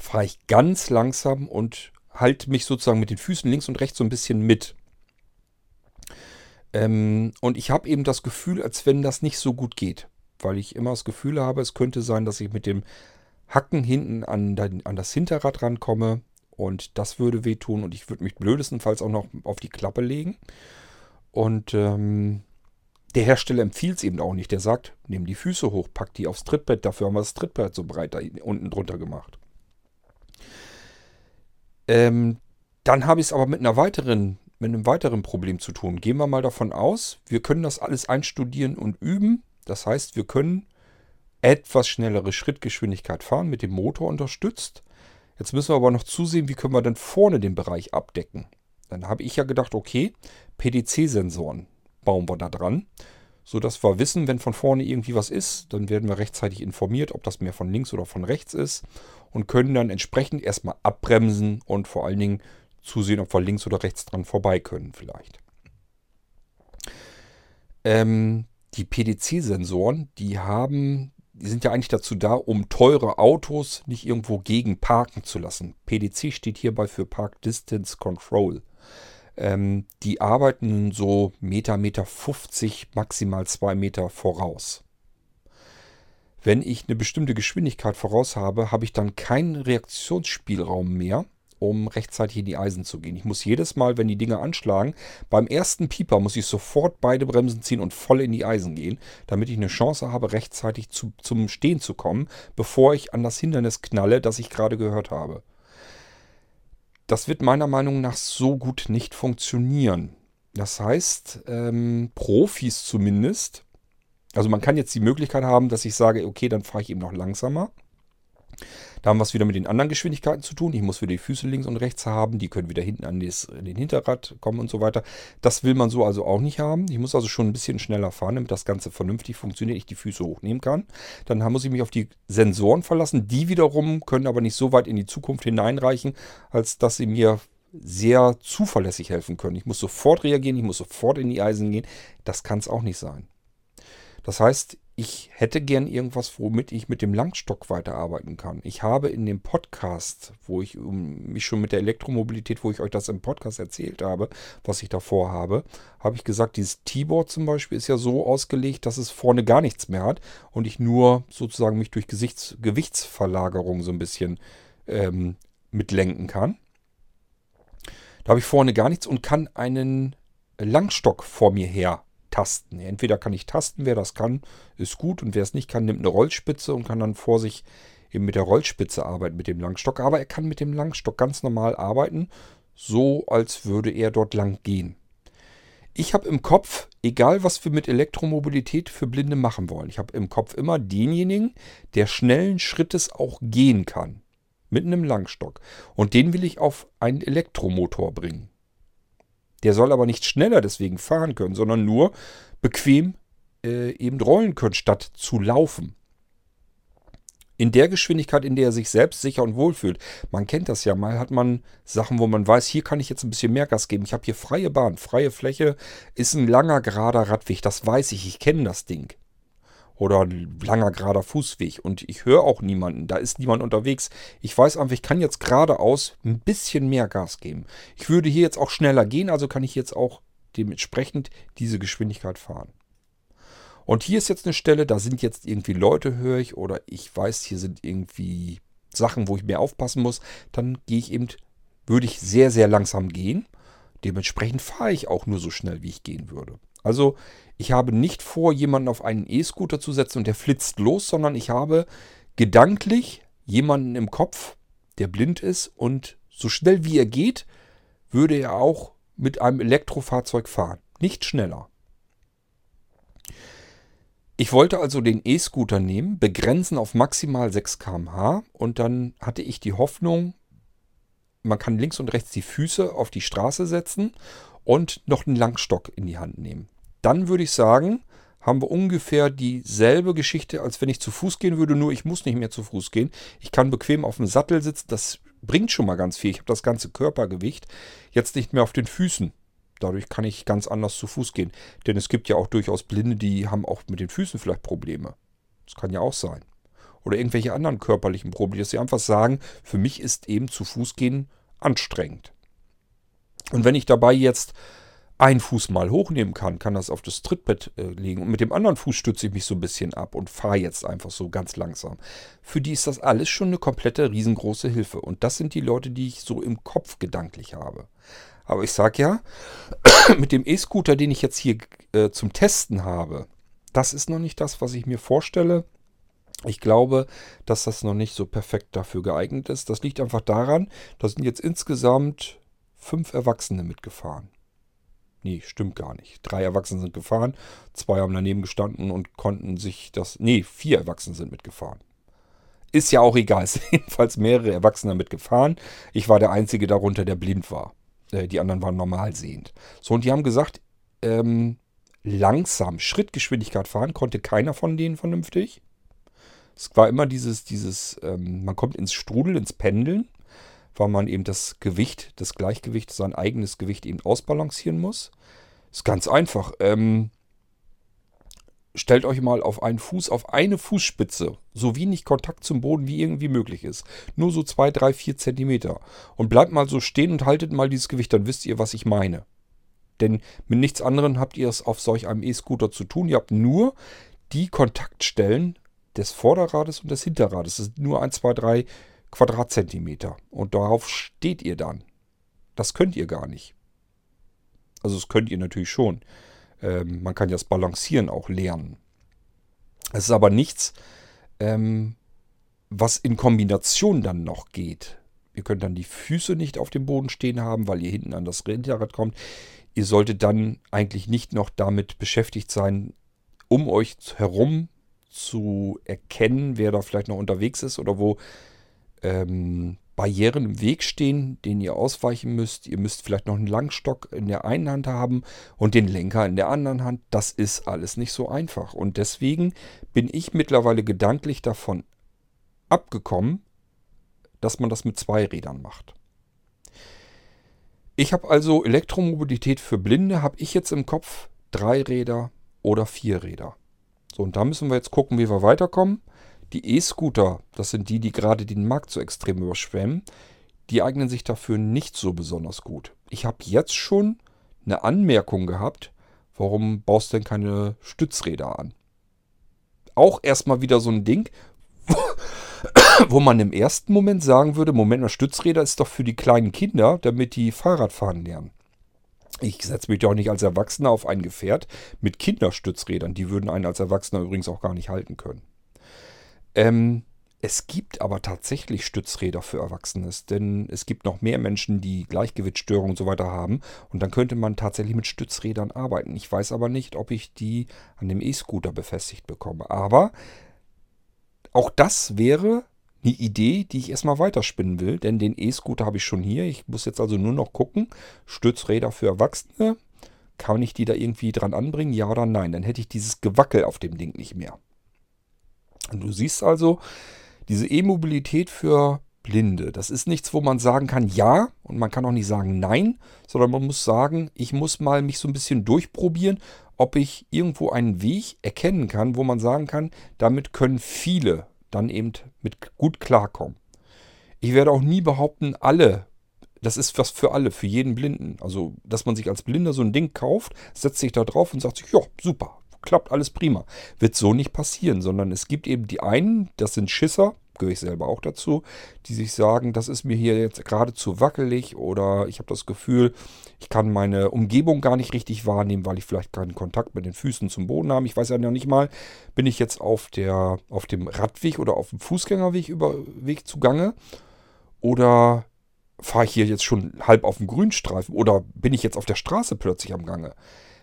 fahre ich ganz langsam und halte mich sozusagen mit den Füßen links und rechts so ein bisschen mit. Ähm, und ich habe eben das Gefühl, als wenn das nicht so gut geht, weil ich immer das Gefühl habe, es könnte sein, dass ich mit dem Hacken hinten an, an das Hinterrad rankomme und das würde wehtun und ich würde mich blödestenfalls auch noch auf die Klappe legen. Und ähm, der Hersteller empfiehlt es eben auch nicht. Der sagt, nimm die Füße hoch, pack die aufs Trittbrett. Dafür haben wir das Trittbrett so breit da unten drunter gemacht. Ähm, dann habe ich es aber mit einer weiteren, mit einem weiteren Problem zu tun. Gehen wir mal davon aus, wir können das alles einstudieren und üben. Das heißt, wir können etwas schnellere Schrittgeschwindigkeit fahren, mit dem Motor unterstützt. Jetzt müssen wir aber noch zusehen, wie können wir dann vorne den Bereich abdecken. Dann habe ich ja gedacht, okay, PDC-Sensoren bauen wir da dran, sodass wir wissen, wenn von vorne irgendwie was ist, dann werden wir rechtzeitig informiert, ob das mehr von links oder von rechts ist und können dann entsprechend erstmal abbremsen und vor allen Dingen zusehen, ob wir links oder rechts dran vorbei können vielleicht. Ähm, die PDC-Sensoren, die haben, die sind ja eigentlich dazu da, um teure Autos nicht irgendwo gegen parken zu lassen. PDC steht hierbei für Park Distance Control. Ähm, die arbeiten so Meter, Meter 50, maximal 2 Meter voraus. Wenn ich eine bestimmte Geschwindigkeit voraus habe, habe ich dann keinen Reaktionsspielraum mehr um rechtzeitig in die Eisen zu gehen. Ich muss jedes Mal, wenn die Dinger anschlagen, beim ersten Pieper muss ich sofort beide Bremsen ziehen und voll in die Eisen gehen, damit ich eine Chance habe, rechtzeitig zu, zum Stehen zu kommen, bevor ich an das Hindernis knalle, das ich gerade gehört habe. Das wird meiner Meinung nach so gut nicht funktionieren. Das heißt, ähm, Profis zumindest, also man kann jetzt die Möglichkeit haben, dass ich sage, okay, dann fahre ich eben noch langsamer. Da haben wir es wieder mit den anderen Geschwindigkeiten zu tun. Ich muss wieder die Füße links und rechts haben. Die können wieder hinten an das, den Hinterrad kommen und so weiter. Das will man so also auch nicht haben. Ich muss also schon ein bisschen schneller fahren, damit das Ganze vernünftig funktioniert, ich die Füße hochnehmen kann. Dann muss ich mich auf die Sensoren verlassen. Die wiederum können aber nicht so weit in die Zukunft hineinreichen, als dass sie mir sehr zuverlässig helfen können. Ich muss sofort reagieren, ich muss sofort in die Eisen gehen. Das kann es auch nicht sein. Das heißt, ich hätte gern irgendwas, womit ich mit dem Langstock weiterarbeiten kann. Ich habe in dem Podcast, wo ich mich schon mit der Elektromobilität, wo ich euch das im Podcast erzählt habe, was ich davor habe, habe ich gesagt, dieses T-Board zum Beispiel ist ja so ausgelegt, dass es vorne gar nichts mehr hat und ich nur sozusagen mich durch Gesichts Gewichtsverlagerung so ein bisschen ähm, mitlenken kann. Da habe ich vorne gar nichts und kann einen Langstock vor mir her tasten. Entweder kann ich tasten, wer das kann, ist gut. Und wer es nicht kann, nimmt eine Rollspitze und kann dann vor sich eben mit der Rollspitze arbeiten mit dem Langstock. Aber er kann mit dem Langstock ganz normal arbeiten, so als würde er dort lang gehen. Ich habe im Kopf, egal was wir mit Elektromobilität für Blinde machen wollen, ich habe im Kopf immer denjenigen, der schnellen Schrittes auch gehen kann. Mit einem Langstock. Und den will ich auf einen Elektromotor bringen. Der soll aber nicht schneller deswegen fahren können, sondern nur bequem äh, eben rollen können, statt zu laufen. In der Geschwindigkeit, in der er sich selbst sicher und wohl fühlt. Man kennt das ja. Mal hat man Sachen, wo man weiß, hier kann ich jetzt ein bisschen mehr Gas geben. Ich habe hier freie Bahn, freie Fläche, ist ein langer, gerader Radweg. Das weiß ich, ich kenne das Ding oder langer gerader Fußweg und ich höre auch niemanden, da ist niemand unterwegs. Ich weiß einfach, ich kann jetzt geradeaus ein bisschen mehr Gas geben. Ich würde hier jetzt auch schneller gehen, also kann ich jetzt auch dementsprechend diese Geschwindigkeit fahren. Und hier ist jetzt eine Stelle, da sind jetzt irgendwie Leute, höre ich, oder ich weiß, hier sind irgendwie Sachen, wo ich mehr aufpassen muss. Dann gehe ich eben, würde ich sehr, sehr langsam gehen. Dementsprechend fahre ich auch nur so schnell, wie ich gehen würde. Also ich habe nicht vor, jemanden auf einen E-Scooter zu setzen und der flitzt los, sondern ich habe gedanklich jemanden im Kopf, der blind ist und so schnell wie er geht, würde er auch mit einem Elektrofahrzeug fahren. Nicht schneller. Ich wollte also den E-Scooter nehmen, begrenzen auf maximal 6 km/h und dann hatte ich die Hoffnung, man kann links und rechts die Füße auf die Straße setzen und noch einen Langstock in die Hand nehmen dann würde ich sagen, haben wir ungefähr dieselbe Geschichte, als wenn ich zu Fuß gehen würde, nur ich muss nicht mehr zu Fuß gehen. Ich kann bequem auf dem Sattel sitzen, das bringt schon mal ganz viel. Ich habe das ganze Körpergewicht jetzt nicht mehr auf den Füßen. Dadurch kann ich ganz anders zu Fuß gehen. Denn es gibt ja auch durchaus Blinde, die haben auch mit den Füßen vielleicht Probleme. Das kann ja auch sein. Oder irgendwelche anderen körperlichen Probleme, dass sie einfach sagen, für mich ist eben zu Fuß gehen anstrengend. Und wenn ich dabei jetzt einen Fuß mal hochnehmen kann, kann das auf das Trittbrett äh, legen und mit dem anderen Fuß stütze ich mich so ein bisschen ab und fahre jetzt einfach so ganz langsam. Für die ist das alles schon eine komplette riesengroße Hilfe und das sind die Leute, die ich so im Kopf gedanklich habe. Aber ich sage ja, mit dem E-Scooter, den ich jetzt hier äh, zum Testen habe, das ist noch nicht das, was ich mir vorstelle. Ich glaube, dass das noch nicht so perfekt dafür geeignet ist. Das liegt einfach daran, da sind jetzt insgesamt fünf Erwachsene mitgefahren. Nee, stimmt gar nicht. Drei Erwachsene sind gefahren, zwei haben daneben gestanden und konnten sich das. Nee, vier Erwachsene sind mitgefahren. Ist ja auch egal. Es sind jedenfalls mehrere Erwachsene mitgefahren. Ich war der Einzige darunter, der blind war. Äh, die anderen waren normal sehend. So, und die haben gesagt, ähm, langsam, Schrittgeschwindigkeit fahren konnte keiner von denen vernünftig. Es war immer dieses, dieses, ähm, man kommt ins Strudel, ins Pendeln weil man eben das Gewicht, das Gleichgewicht, sein eigenes Gewicht eben ausbalancieren muss. Ist ganz einfach. Ähm, stellt euch mal auf einen Fuß, auf eine Fußspitze, so wenig Kontakt zum Boden wie irgendwie möglich ist. Nur so zwei, drei, vier Zentimeter. Und bleibt mal so stehen und haltet mal dieses Gewicht, dann wisst ihr, was ich meine. Denn mit nichts anderem habt ihr es auf solch einem E-Scooter zu tun. Ihr habt nur die Kontaktstellen des Vorderrades und des Hinterrades. Das sind nur ein, zwei, drei Quadratzentimeter. Und darauf steht ihr dann. Das könnt ihr gar nicht. Also das könnt ihr natürlich schon. Ähm, man kann ja das Balancieren auch lernen. Es ist aber nichts, ähm, was in Kombination dann noch geht. Ihr könnt dann die Füße nicht auf dem Boden stehen haben, weil ihr hinten an das Hinterrad kommt. Ihr solltet dann eigentlich nicht noch damit beschäftigt sein, um euch herum zu erkennen, wer da vielleicht noch unterwegs ist oder wo ähm, Barrieren im Weg stehen, denen ihr ausweichen müsst. Ihr müsst vielleicht noch einen Langstock in der einen Hand haben und den Lenker in der anderen Hand. Das ist alles nicht so einfach. Und deswegen bin ich mittlerweile gedanklich davon abgekommen, dass man das mit zwei Rädern macht. Ich habe also Elektromobilität für Blinde, habe ich jetzt im Kopf drei Räder oder vier Räder. So, und da müssen wir jetzt gucken, wie wir weiterkommen. Die E-Scooter, das sind die, die gerade den Markt so extrem überschwemmen, die eignen sich dafür nicht so besonders gut. Ich habe jetzt schon eine Anmerkung gehabt, warum baust du denn keine Stützräder an? Auch erstmal wieder so ein Ding, wo man im ersten Moment sagen würde, Moment mal, Stützräder ist doch für die kleinen Kinder, damit die Fahrradfahren lernen. Ich setze mich doch nicht als Erwachsener auf ein Gefährt mit Kinderstützrädern. Die würden einen als Erwachsener übrigens auch gar nicht halten können. Ähm, es gibt aber tatsächlich Stützräder für Erwachsenes, denn es gibt noch mehr Menschen, die Gleichgewichtsstörungen und so weiter haben. Und dann könnte man tatsächlich mit Stützrädern arbeiten. Ich weiß aber nicht, ob ich die an dem E-Scooter befestigt bekomme. Aber auch das wäre eine Idee, die ich erstmal weiterspinnen will, denn den E-Scooter habe ich schon hier. Ich muss jetzt also nur noch gucken. Stützräder für Erwachsene. Kann ich die da irgendwie dran anbringen? Ja oder nein? Dann hätte ich dieses Gewackel auf dem Ding nicht mehr. Und du siehst also, diese E-Mobilität für Blinde, das ist nichts, wo man sagen kann ja und man kann auch nicht sagen nein, sondern man muss sagen, ich muss mal mich so ein bisschen durchprobieren, ob ich irgendwo einen Weg erkennen kann, wo man sagen kann, damit können viele dann eben mit gut klarkommen. Ich werde auch nie behaupten, alle, das ist was für alle, für jeden Blinden. Also, dass man sich als Blinder so ein Ding kauft, setzt sich da drauf und sagt sich, ja, super, klappt alles prima. Wird so nicht passieren, sondern es gibt eben die einen, das sind Schisser, gehöre ich selber auch dazu, die sich sagen, das ist mir hier jetzt gerade zu wackelig oder ich habe das Gefühl, ich kann meine Umgebung gar nicht richtig wahrnehmen, weil ich vielleicht keinen Kontakt mit den Füßen zum Boden habe. Ich weiß ja noch nicht mal, bin ich jetzt auf, der, auf dem Radweg oder auf dem Fußgängerweg über Weg zugange oder fahre ich hier jetzt schon halb auf dem Grünstreifen oder bin ich jetzt auf der Straße plötzlich am Gange?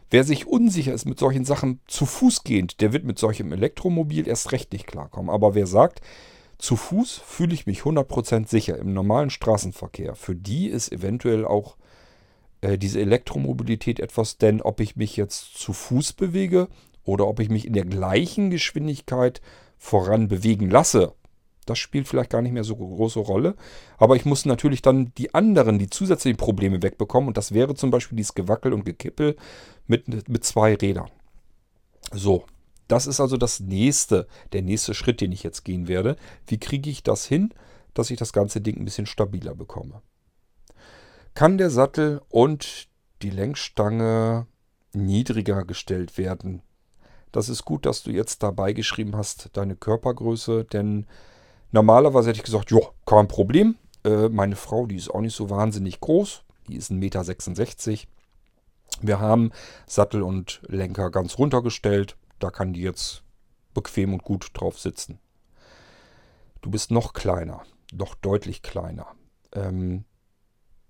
Wer sich unsicher ist mit solchen Sachen zu Fuß gehend, der wird mit solchem Elektromobil erst recht nicht klarkommen. Aber wer sagt, zu Fuß fühle ich mich 100% sicher im normalen Straßenverkehr, für die ist eventuell auch äh, diese Elektromobilität etwas, denn ob ich mich jetzt zu Fuß bewege oder ob ich mich in der gleichen Geschwindigkeit voran bewegen lasse, das spielt vielleicht gar nicht mehr so große Rolle. Aber ich muss natürlich dann die anderen, die zusätzlichen Probleme wegbekommen. Und das wäre zum Beispiel dieses Gewackel und Gekippel mit, mit zwei Rädern. So, das ist also das nächste, der nächste Schritt, den ich jetzt gehen werde. Wie kriege ich das hin, dass ich das ganze Ding ein bisschen stabiler bekomme? Kann der Sattel und die Lenkstange niedriger gestellt werden? Das ist gut, dass du jetzt dabei geschrieben hast, deine Körpergröße, denn Normalerweise hätte ich gesagt, ja, kein Problem. Äh, meine Frau, die ist auch nicht so wahnsinnig groß. Die ist 1,66 Meter. Wir haben Sattel und Lenker ganz runtergestellt. Da kann die jetzt bequem und gut drauf sitzen. Du bist noch kleiner, noch deutlich kleiner. Ähm,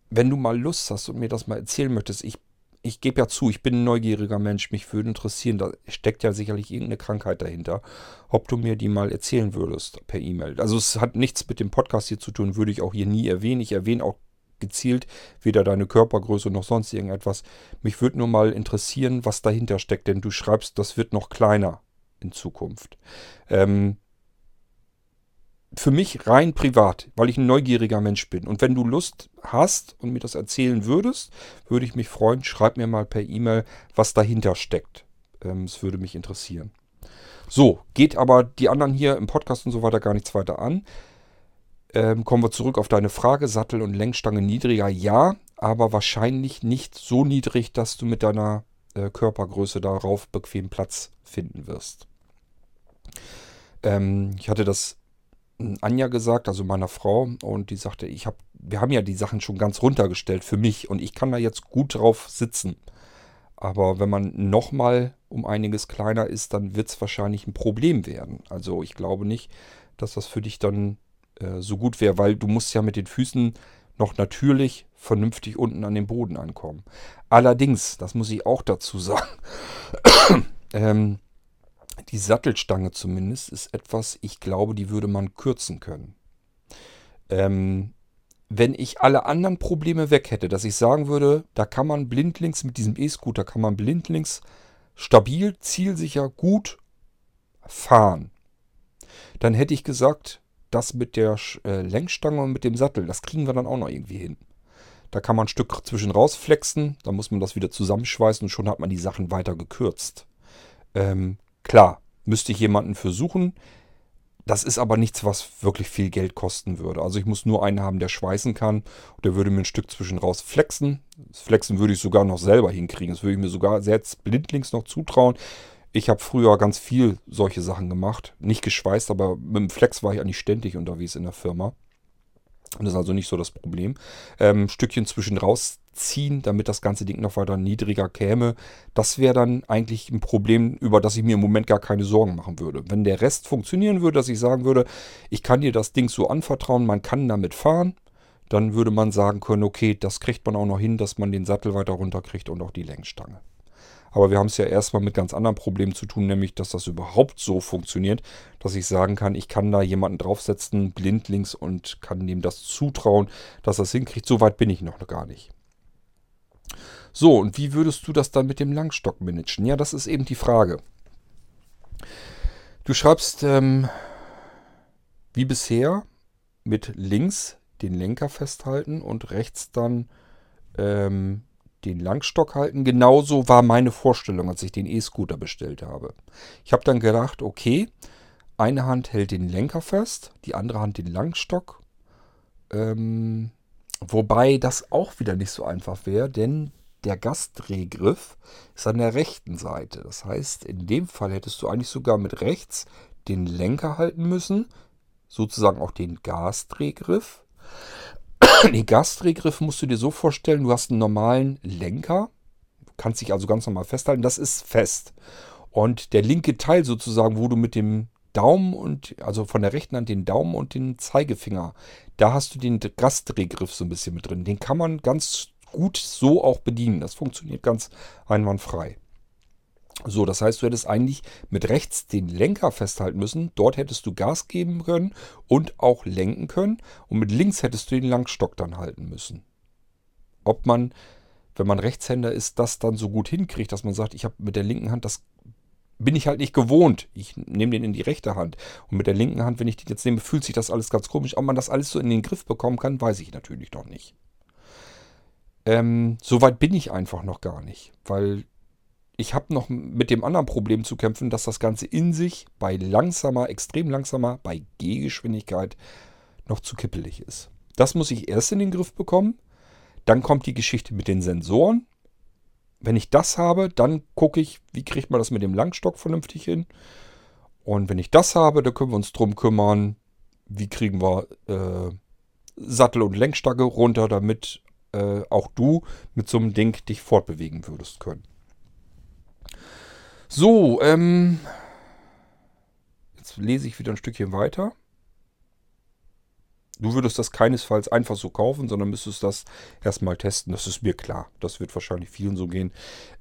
wenn du mal Lust hast und mir das mal erzählen möchtest, ich ich gebe ja zu, ich bin ein neugieriger Mensch, mich würde interessieren, da steckt ja sicherlich irgendeine Krankheit dahinter, ob du mir die mal erzählen würdest per E-Mail. Also es hat nichts mit dem Podcast hier zu tun, würde ich auch hier nie erwähnen. Ich erwähne auch gezielt weder deine Körpergröße noch sonst irgendetwas. Mich würde nur mal interessieren, was dahinter steckt, denn du schreibst, das wird noch kleiner in Zukunft. Ähm, für mich rein privat, weil ich ein neugieriger Mensch bin. Und wenn du Lust hast und mir das erzählen würdest, würde ich mich freuen. Schreib mir mal per E-Mail, was dahinter steckt. Ähm, es würde mich interessieren. So, geht aber die anderen hier im Podcast und so weiter gar nichts weiter an. Ähm, kommen wir zurück auf deine Frage. Sattel und Lenkstange niedriger, ja, aber wahrscheinlich nicht so niedrig, dass du mit deiner äh, Körpergröße darauf bequem Platz finden wirst. Ähm, ich hatte das Anja gesagt, also meiner Frau, und die sagte, ich habe, wir haben ja die Sachen schon ganz runtergestellt für mich und ich kann da jetzt gut drauf sitzen. Aber wenn man nochmal um einiges kleiner ist, dann wird es wahrscheinlich ein Problem werden. Also ich glaube nicht, dass das für dich dann äh, so gut wäre, weil du musst ja mit den Füßen noch natürlich vernünftig unten an den Boden ankommen. Allerdings, das muss ich auch dazu sagen, ähm, die Sattelstange zumindest ist etwas, ich glaube, die würde man kürzen können. Ähm, wenn ich alle anderen Probleme weg hätte, dass ich sagen würde, da kann man blindlings mit diesem E-Scooter, kann man blindlings stabil, zielsicher, gut fahren. Dann hätte ich gesagt, das mit der äh, Lenkstange und mit dem Sattel, das kriegen wir dann auch noch irgendwie hin. Da kann man ein Stück zwischen rausflexen, dann muss man das wieder zusammenschweißen und schon hat man die Sachen weiter gekürzt. Ähm, klar, müsste ich jemanden für suchen. Das ist aber nichts, was wirklich viel Geld kosten würde. Also ich muss nur einen haben, der schweißen kann. Der würde mir ein Stück zwischen raus flexen. Das Flexen würde ich sogar noch selber hinkriegen. Das würde ich mir sogar selbst blindlings noch zutrauen. Ich habe früher ganz viel solche Sachen gemacht. Nicht geschweißt, aber mit dem Flex war ich eigentlich ständig unterwegs in der Firma. Das ist also nicht so das Problem. Ähm, Stückchen zwischen rausziehen, damit das ganze Ding noch weiter niedriger käme. Das wäre dann eigentlich ein Problem, über das ich mir im Moment gar keine Sorgen machen würde. Wenn der Rest funktionieren würde, dass ich sagen würde, ich kann dir das Ding so anvertrauen, man kann damit fahren, dann würde man sagen können, okay, das kriegt man auch noch hin, dass man den Sattel weiter runterkriegt und auch die Längsstange. Aber wir haben es ja erstmal mit ganz anderen Problemen zu tun, nämlich dass das überhaupt so funktioniert, dass ich sagen kann, ich kann da jemanden draufsetzen, blindlings und kann dem das zutrauen, dass er es hinkriegt. So weit bin ich noch gar nicht. So, und wie würdest du das dann mit dem Langstock managen? Ja, das ist eben die Frage. Du schreibst ähm, wie bisher mit links den Lenker festhalten und rechts dann ähm, den Langstock halten. Genauso war meine Vorstellung, als ich den E-Scooter bestellt habe. Ich habe dann gedacht, okay, eine Hand hält den Lenker fest, die andere Hand den Langstock. Ähm, wobei das auch wieder nicht so einfach wäre, denn der Gastdrehgriff ist an der rechten Seite. Das heißt, in dem Fall hättest du eigentlich sogar mit rechts den Lenker halten müssen, sozusagen auch den Gasdrehgriff. Den Gasdrehgriff musst du dir so vorstellen, du hast einen normalen Lenker, kannst dich also ganz normal festhalten, das ist fest. Und der linke Teil sozusagen, wo du mit dem Daumen und, also von der rechten Hand den Daumen und den Zeigefinger, da hast du den Gasdrehgriff so ein bisschen mit drin. Den kann man ganz gut so auch bedienen. Das funktioniert ganz einwandfrei. So, das heißt, du hättest eigentlich mit rechts den Lenker festhalten müssen. Dort hättest du Gas geben können und auch lenken können. Und mit links hättest du den Langstock dann halten müssen. Ob man, wenn man Rechtshänder ist, das dann so gut hinkriegt, dass man sagt, ich habe mit der linken Hand das bin ich halt nicht gewohnt. Ich nehme den in die rechte Hand. Und mit der linken Hand, wenn ich den jetzt nehme, fühlt sich das alles ganz komisch. Ob man das alles so in den Griff bekommen kann, weiß ich natürlich noch nicht. Ähm, Soweit bin ich einfach noch gar nicht, weil ich habe noch mit dem anderen Problem zu kämpfen, dass das Ganze in sich bei langsamer, extrem langsamer, bei Gehgeschwindigkeit noch zu kippelig ist. Das muss ich erst in den Griff bekommen. Dann kommt die Geschichte mit den Sensoren. Wenn ich das habe, dann gucke ich, wie kriegt man das mit dem Langstock vernünftig hin. Und wenn ich das habe, dann können wir uns drum kümmern, wie kriegen wir äh, Sattel und Lenkstange runter, damit äh, auch du mit so einem Ding dich fortbewegen würdest können. So, ähm, jetzt lese ich wieder ein Stückchen weiter. Du würdest das keinesfalls einfach so kaufen, sondern müsstest das erstmal testen. Das ist mir klar. Das wird wahrscheinlich vielen so gehen.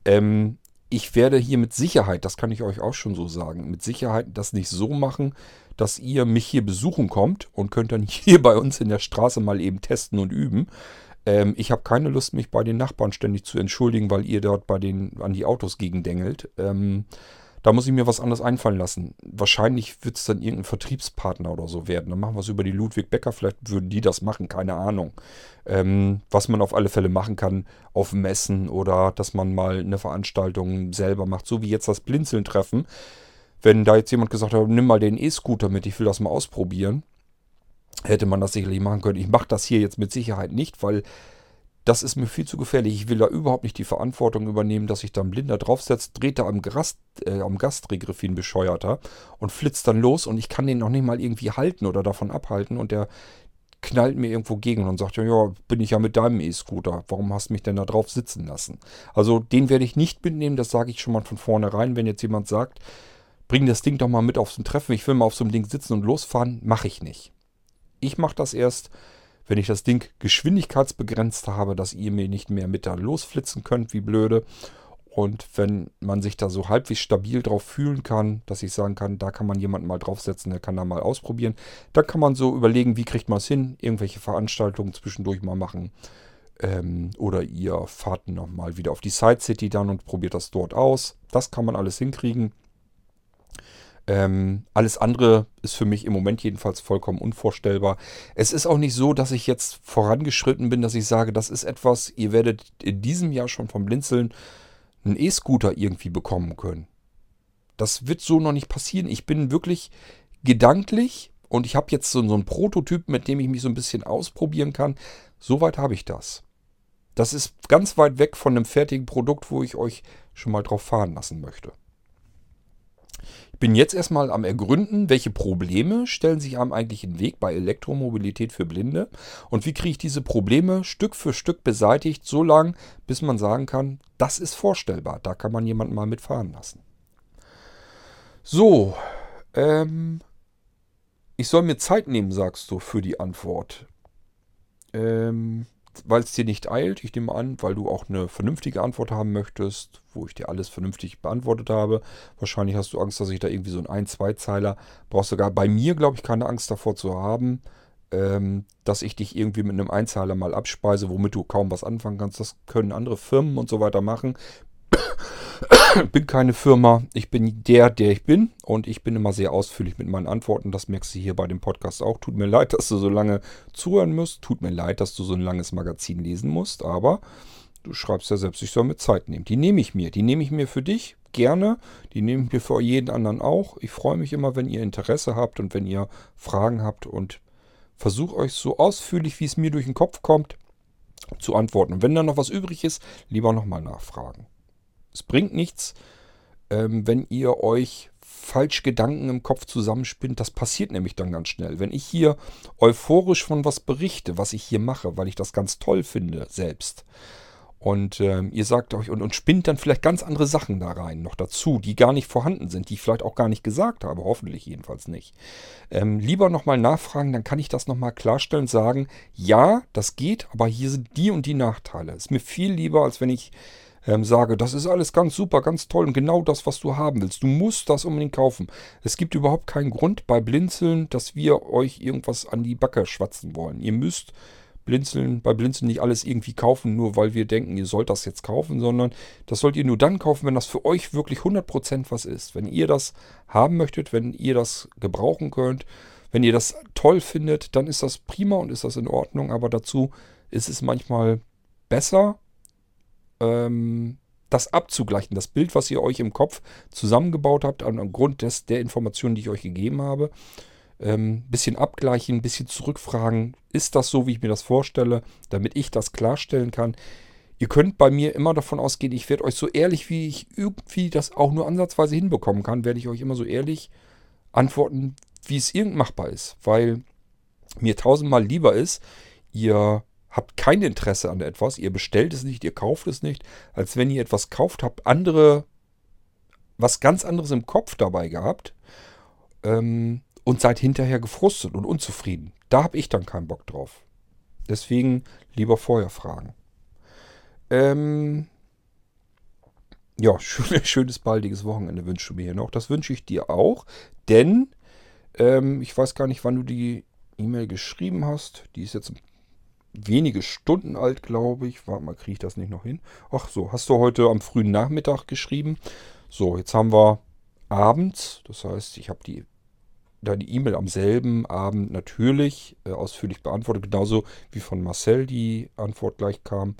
Ähm, ich werde hier mit Sicherheit, das kann ich euch auch schon so sagen, mit Sicherheit das nicht so machen, dass ihr mich hier besuchen kommt und könnt dann hier bei uns in der Straße mal eben testen und üben. Ähm, ich habe keine Lust, mich bei den Nachbarn ständig zu entschuldigen, weil ihr dort bei den, an die Autos gegendengelt. Ähm, da muss ich mir was anderes einfallen lassen. Wahrscheinlich wird es dann irgendein Vertriebspartner oder so werden. Dann machen wir es über die Ludwig Becker. Vielleicht würden die das machen, keine Ahnung. Ähm, was man auf alle Fälle machen kann auf Messen oder dass man mal eine Veranstaltung selber macht, so wie jetzt das Blinzeln-Treffen. Wenn da jetzt jemand gesagt hat, nimm mal den E-Scooter mit, ich will das mal ausprobieren, hätte man das sicherlich machen können. Ich mache das hier jetzt mit Sicherheit nicht, weil das ist mir viel zu gefährlich. Ich will da überhaupt nicht die Verantwortung übernehmen, dass sich da ein Blinder draufsetzt, dreht da am, Gast, äh, am Gastregriff wie ein Bescheuerter und flitzt dann los und ich kann den noch nicht mal irgendwie halten oder davon abhalten und der knallt mir irgendwo gegen und sagt, ja, ja, bin ich ja mit deinem E-Scooter. Warum hast du mich denn da drauf sitzen lassen? Also den werde ich nicht mitnehmen, das sage ich schon mal von vornherein. Wenn jetzt jemand sagt, bring das Ding doch mal mit auf so ein Treffen, ich will mal auf so einem Ding sitzen und losfahren, mache ich nicht. Ich mache das erst, wenn ich das Ding geschwindigkeitsbegrenzt habe, dass ihr mir nicht mehr mit da losflitzen könnt, wie blöde. Und wenn man sich da so halbwegs stabil drauf fühlen kann, dass ich sagen kann, da kann man jemanden mal draufsetzen, der kann da mal ausprobieren, dann kann man so überlegen, wie kriegt man es hin, irgendwelche Veranstaltungen zwischendurch mal machen. Ähm, oder ihr fahrt nochmal wieder auf die Side City dann und probiert das dort aus. Das kann man alles hinkriegen. Ähm, alles andere ist für mich im Moment jedenfalls vollkommen unvorstellbar. Es ist auch nicht so, dass ich jetzt vorangeschritten bin, dass ich sage, das ist etwas, ihr werdet in diesem Jahr schon vom Blinzeln einen E-Scooter irgendwie bekommen können. Das wird so noch nicht passieren. Ich bin wirklich gedanklich und ich habe jetzt so, so einen Prototyp, mit dem ich mich so ein bisschen ausprobieren kann. Soweit habe ich das. Das ist ganz weit weg von einem fertigen Produkt, wo ich euch schon mal drauf fahren lassen möchte. Bin jetzt erstmal am Ergründen, welche Probleme stellen sich einem eigentlich im Weg bei Elektromobilität für Blinde und wie kriege ich diese Probleme Stück für Stück beseitigt, so lange, bis man sagen kann, das ist vorstellbar, da kann man jemanden mal mitfahren lassen. So, ähm, ich soll mir Zeit nehmen, sagst du, für die Antwort. Ähm, weil es dir nicht eilt, ich nehme an, weil du auch eine vernünftige Antwort haben möchtest, wo ich dir alles vernünftig beantwortet habe. Wahrscheinlich hast du Angst, dass ich da irgendwie so einen ein-, zwei-Zeiler brauchst sogar bei mir, glaube ich, keine Angst davor zu haben, ähm, dass ich dich irgendwie mit einem Einzahler mal abspeise, womit du kaum was anfangen kannst. Das können andere Firmen und so weiter machen bin keine Firma, ich bin der, der ich bin und ich bin immer sehr ausführlich mit meinen Antworten. Das merkst du hier bei dem Podcast auch. Tut mir leid, dass du so lange zuhören musst. Tut mir leid, dass du so ein langes Magazin lesen musst, aber du schreibst ja selbst, ich soll mir Zeit nehmen. Die nehme ich mir. Die nehme ich mir für dich gerne. Die nehme ich mir für jeden anderen auch. Ich freue mich immer, wenn ihr Interesse habt und wenn ihr Fragen habt und versuche euch so ausführlich, wie es mir durch den Kopf kommt, zu antworten. Und wenn da noch was übrig ist, lieber nochmal nachfragen. Es bringt nichts, ähm, wenn ihr euch falsch Gedanken im Kopf zusammenspinnt. Das passiert nämlich dann ganz schnell. Wenn ich hier euphorisch von was berichte, was ich hier mache, weil ich das ganz toll finde selbst. Und ähm, ihr sagt euch und, und spinnt dann vielleicht ganz andere Sachen da rein, noch dazu, die gar nicht vorhanden sind, die ich vielleicht auch gar nicht gesagt habe, hoffentlich jedenfalls nicht. Ähm, lieber nochmal nachfragen, dann kann ich das nochmal klarstellen, sagen, ja, das geht, aber hier sind die und die Nachteile. Ist mir viel lieber, als wenn ich ähm, sage, das ist alles ganz super, ganz toll und genau das, was du haben willst. Du musst das unbedingt kaufen. Es gibt überhaupt keinen Grund bei Blinzeln, dass wir euch irgendwas an die Backe schwatzen wollen. Ihr müsst Blinzeln, bei Blinzeln nicht alles irgendwie kaufen, nur weil wir denken, ihr sollt das jetzt kaufen, sondern das sollt ihr nur dann kaufen, wenn das für euch wirklich 100% was ist. Wenn ihr das haben möchtet, wenn ihr das gebrauchen könnt, wenn ihr das toll findet, dann ist das prima und ist das in Ordnung, aber dazu ist es manchmal besser, ähm, das abzugleichen, das Bild, was ihr euch im Kopf zusammengebaut habt, aufgrund des, der Informationen, die ich euch gegeben habe, ähm, bisschen abgleichen, ein bisschen zurückfragen, ist das so, wie ich mir das vorstelle, damit ich das klarstellen kann. Ihr könnt bei mir immer davon ausgehen, ich werde euch so ehrlich, wie ich irgendwie das auch nur ansatzweise hinbekommen kann, werde ich euch immer so ehrlich antworten, wie es irgend machbar ist, weil mir tausendmal lieber ist, ihr habt kein Interesse an etwas, ihr bestellt es nicht, ihr kauft es nicht, als wenn ihr etwas kauft, habt andere, was ganz anderes im Kopf dabei gehabt ähm, und seid hinterher gefrustet und unzufrieden. Da habe ich dann keinen Bock drauf. Deswegen lieber vorher fragen. Ähm, ja, schön, schönes baldiges Wochenende wünschst du mir hier noch. Das wünsche ich dir auch, denn ähm, ich weiß gar nicht, wann du die E-Mail geschrieben hast. Die ist jetzt ein wenige Stunden alt, glaube ich. Warte mal, kriege ich das nicht noch hin? Ach so, hast du heute am frühen Nachmittag geschrieben. So, jetzt haben wir abends. Das heißt, ich habe die die E-Mail am selben Abend natürlich äh, ausführlich beantwortet, genauso wie von Marcel die Antwort gleich kam.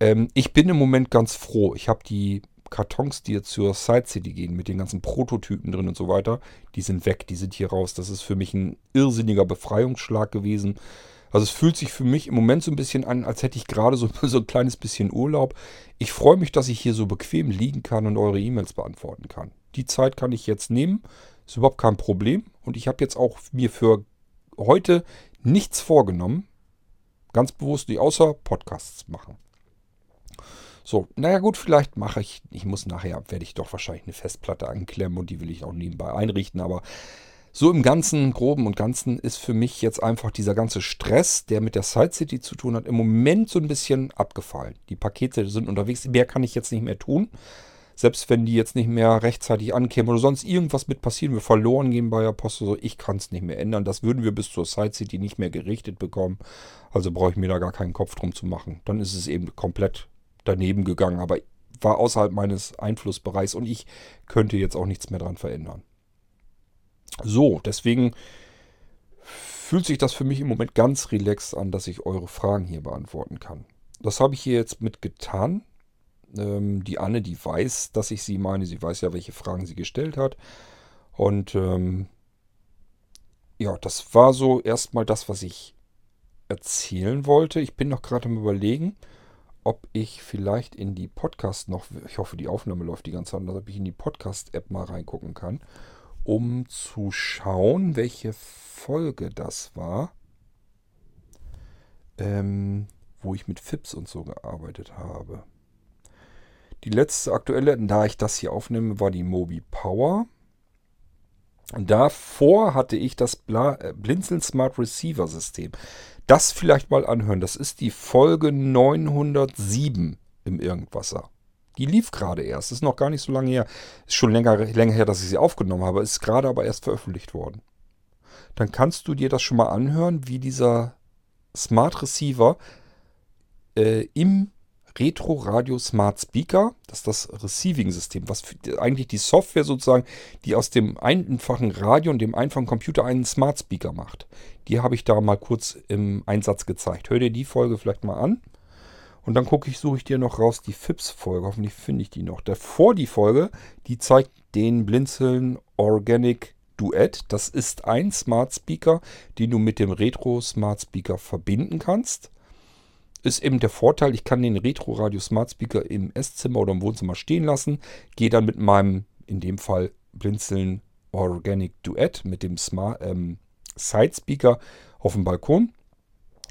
Ähm, ich bin im Moment ganz froh. Ich habe die Kartons, die jetzt zur Side City gehen, mit den ganzen Prototypen drin und so weiter, die sind weg, die sind hier raus. Das ist für mich ein irrsinniger Befreiungsschlag gewesen. Also es fühlt sich für mich im Moment so ein bisschen an, als hätte ich gerade so, so ein kleines bisschen Urlaub. Ich freue mich, dass ich hier so bequem liegen kann und eure E-Mails beantworten kann. Die Zeit kann ich jetzt nehmen. Ist überhaupt kein Problem. Und ich habe jetzt auch mir für heute nichts vorgenommen. Ganz bewusst nicht, außer Podcasts machen. So, naja gut, vielleicht mache ich, ich muss nachher, werde ich doch wahrscheinlich eine Festplatte anklemmen und die will ich auch nebenbei einrichten, aber so im Ganzen, Groben und Ganzen ist für mich jetzt einfach dieser ganze Stress, der mit der Side City zu tun hat, im Moment so ein bisschen abgefallen. Die Pakete sind unterwegs, mehr kann ich jetzt nicht mehr tun. Selbst wenn die jetzt nicht mehr rechtzeitig ankämen oder sonst irgendwas mit passieren, wir verloren gehen bei der Post oder so, ich kann es nicht mehr ändern. Das würden wir bis zur Side City nicht mehr gerichtet bekommen. Also brauche ich mir da gar keinen Kopf drum zu machen. Dann ist es eben komplett daneben gegangen, aber war außerhalb meines Einflussbereichs und ich könnte jetzt auch nichts mehr dran verändern. So, deswegen fühlt sich das für mich im Moment ganz relaxed an, dass ich eure Fragen hier beantworten kann. Das habe ich hier jetzt mit getan. Ähm, die Anne, die weiß, dass ich sie meine. Sie weiß ja, welche Fragen sie gestellt hat. Und ähm, ja, das war so erstmal das, was ich erzählen wollte. Ich bin noch gerade am Überlegen ob ich vielleicht in die Podcast noch, ich hoffe, die Aufnahme läuft die ganze Zeit, ob ich in die Podcast-App mal reingucken kann, um zu schauen, welche Folge das war, ähm, wo ich mit FIPS und so gearbeitet habe. Die letzte aktuelle, da ich das hier aufnehme, war die Mobi Power. Davor hatte ich das Bla äh, Blinzeln Smart Receiver System das vielleicht mal anhören. Das ist die Folge 907 im Irgendwasser. Die lief gerade erst. Ist noch gar nicht so lange her. Ist schon länger, länger her, dass ich sie aufgenommen habe. Ist gerade aber erst veröffentlicht worden. Dann kannst du dir das schon mal anhören, wie dieser Smart Receiver äh, im Retro Radio Smart Speaker. Das ist das Receiving-System, was eigentlich die Software sozusagen, die aus dem einfachen Radio und dem einfachen Computer einen Smart Speaker macht. Die habe ich da mal kurz im Einsatz gezeigt. Hör dir die Folge vielleicht mal an. Und dann gucke ich, suche ich dir noch raus die FIPS-Folge. Hoffentlich finde ich die noch. Davor die Folge, die zeigt den Blinzeln Organic Duett. Das ist ein Smart Speaker, den du mit dem Retro Smart Speaker verbinden kannst ist eben der Vorteil, ich kann den Retro Radio Smart Speaker im Esszimmer oder im Wohnzimmer stehen lassen, gehe dann mit meinem, in dem Fall Blinzeln Organic Duett mit dem Smart ähm, Side Speaker auf dem Balkon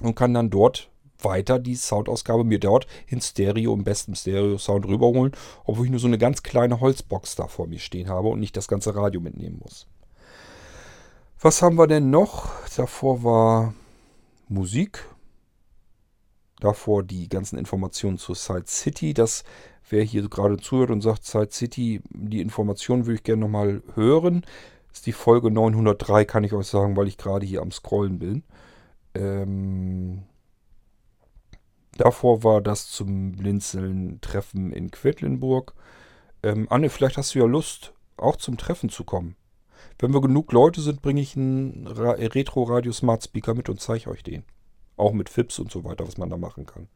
und kann dann dort weiter die Soundausgabe mir dort in Stereo, im besten Stereo-Sound rüberholen, obwohl ich nur so eine ganz kleine Holzbox da vor mir stehen habe und nicht das ganze Radio mitnehmen muss. Was haben wir denn noch? Davor war Musik. Davor die ganzen Informationen zur Side City. Das, wer hier gerade zuhört und sagt, Side City, die Informationen würde ich gerne nochmal hören. Das ist die Folge 903, kann ich euch sagen, weil ich gerade hier am Scrollen bin. Ähm, davor war das zum Blinzeln-Treffen in Quedlinburg. Ähm, Anne, vielleicht hast du ja Lust, auch zum Treffen zu kommen. Wenn wir genug Leute sind, bringe ich einen Retro-Radio Smart Speaker mit und zeige euch den. Auch mit FIPS und so weiter, was man da machen kann.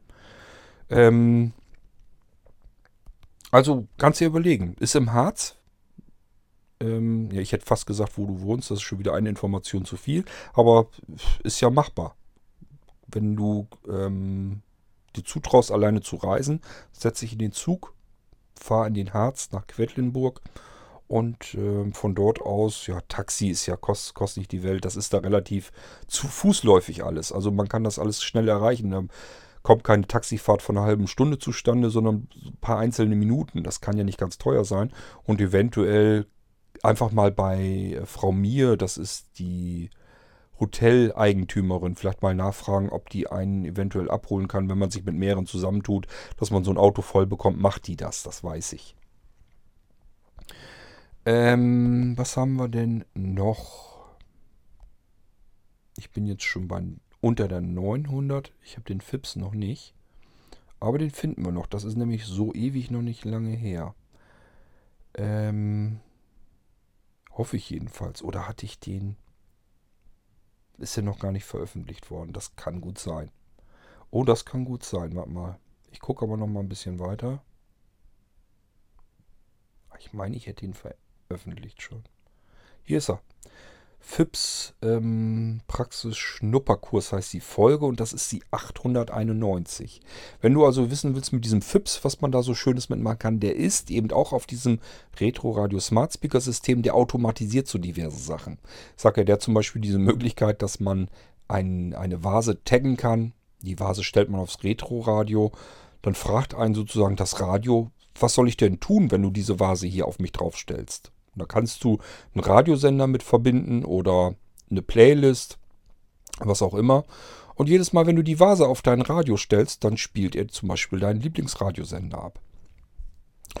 Ähm, also kannst du dir überlegen. Ist im Harz. Ähm, ja, ich hätte fast gesagt, wo du wohnst. Das ist schon wieder eine Information zu viel. Aber ist ja machbar. Wenn du ähm, dir zutraust, alleine zu reisen, setze dich in den Zug, fahre in den Harz nach Quedlinburg und äh, von dort aus, ja, Taxi ist ja kost, kostet nicht die Welt. Das ist da relativ zu fußläufig alles. Also man kann das alles schnell erreichen. Da kommt keine Taxifahrt von einer halben Stunde zustande, sondern ein paar einzelne Minuten. Das kann ja nicht ganz teuer sein. Und eventuell einfach mal bei äh, Frau Mir, das ist die Hoteleigentümerin, vielleicht mal nachfragen, ob die einen eventuell abholen kann, wenn man sich mit mehreren zusammentut, dass man so ein Auto voll bekommt. Macht die das? Das weiß ich. Ähm, was haben wir denn noch? Ich bin jetzt schon bei unter der 900. Ich habe den FIPS noch nicht. Aber den finden wir noch. Das ist nämlich so ewig noch nicht lange her. Ähm, hoffe ich jedenfalls. Oder hatte ich den... Ist ja noch gar nicht veröffentlicht worden. Das kann gut sein. Oh, das kann gut sein. Warte mal. Ich gucke aber noch mal ein bisschen weiter. Ich meine, ich hätte ihn veröffentlicht veröffentlicht schon. Hier ist er. FIPS ähm, Praxis Schnupperkurs heißt die Folge und das ist die 891. Wenn du also wissen willst mit diesem FIPS, was man da so Schönes mitmachen kann, der ist eben auch auf diesem Retro Radio Smart Speaker System, der automatisiert so diverse Sachen. Sagt ja der zum Beispiel diese Möglichkeit, dass man ein, eine Vase taggen kann. Die Vase stellt man aufs Retro Radio. Dann fragt einen sozusagen das Radio, was soll ich denn tun, wenn du diese Vase hier auf mich draufstellst? Da kannst du einen Radiosender mit verbinden oder eine Playlist, was auch immer. Und jedes Mal, wenn du die Vase auf dein Radio stellst, dann spielt er zum Beispiel deinen Lieblingsradiosender ab.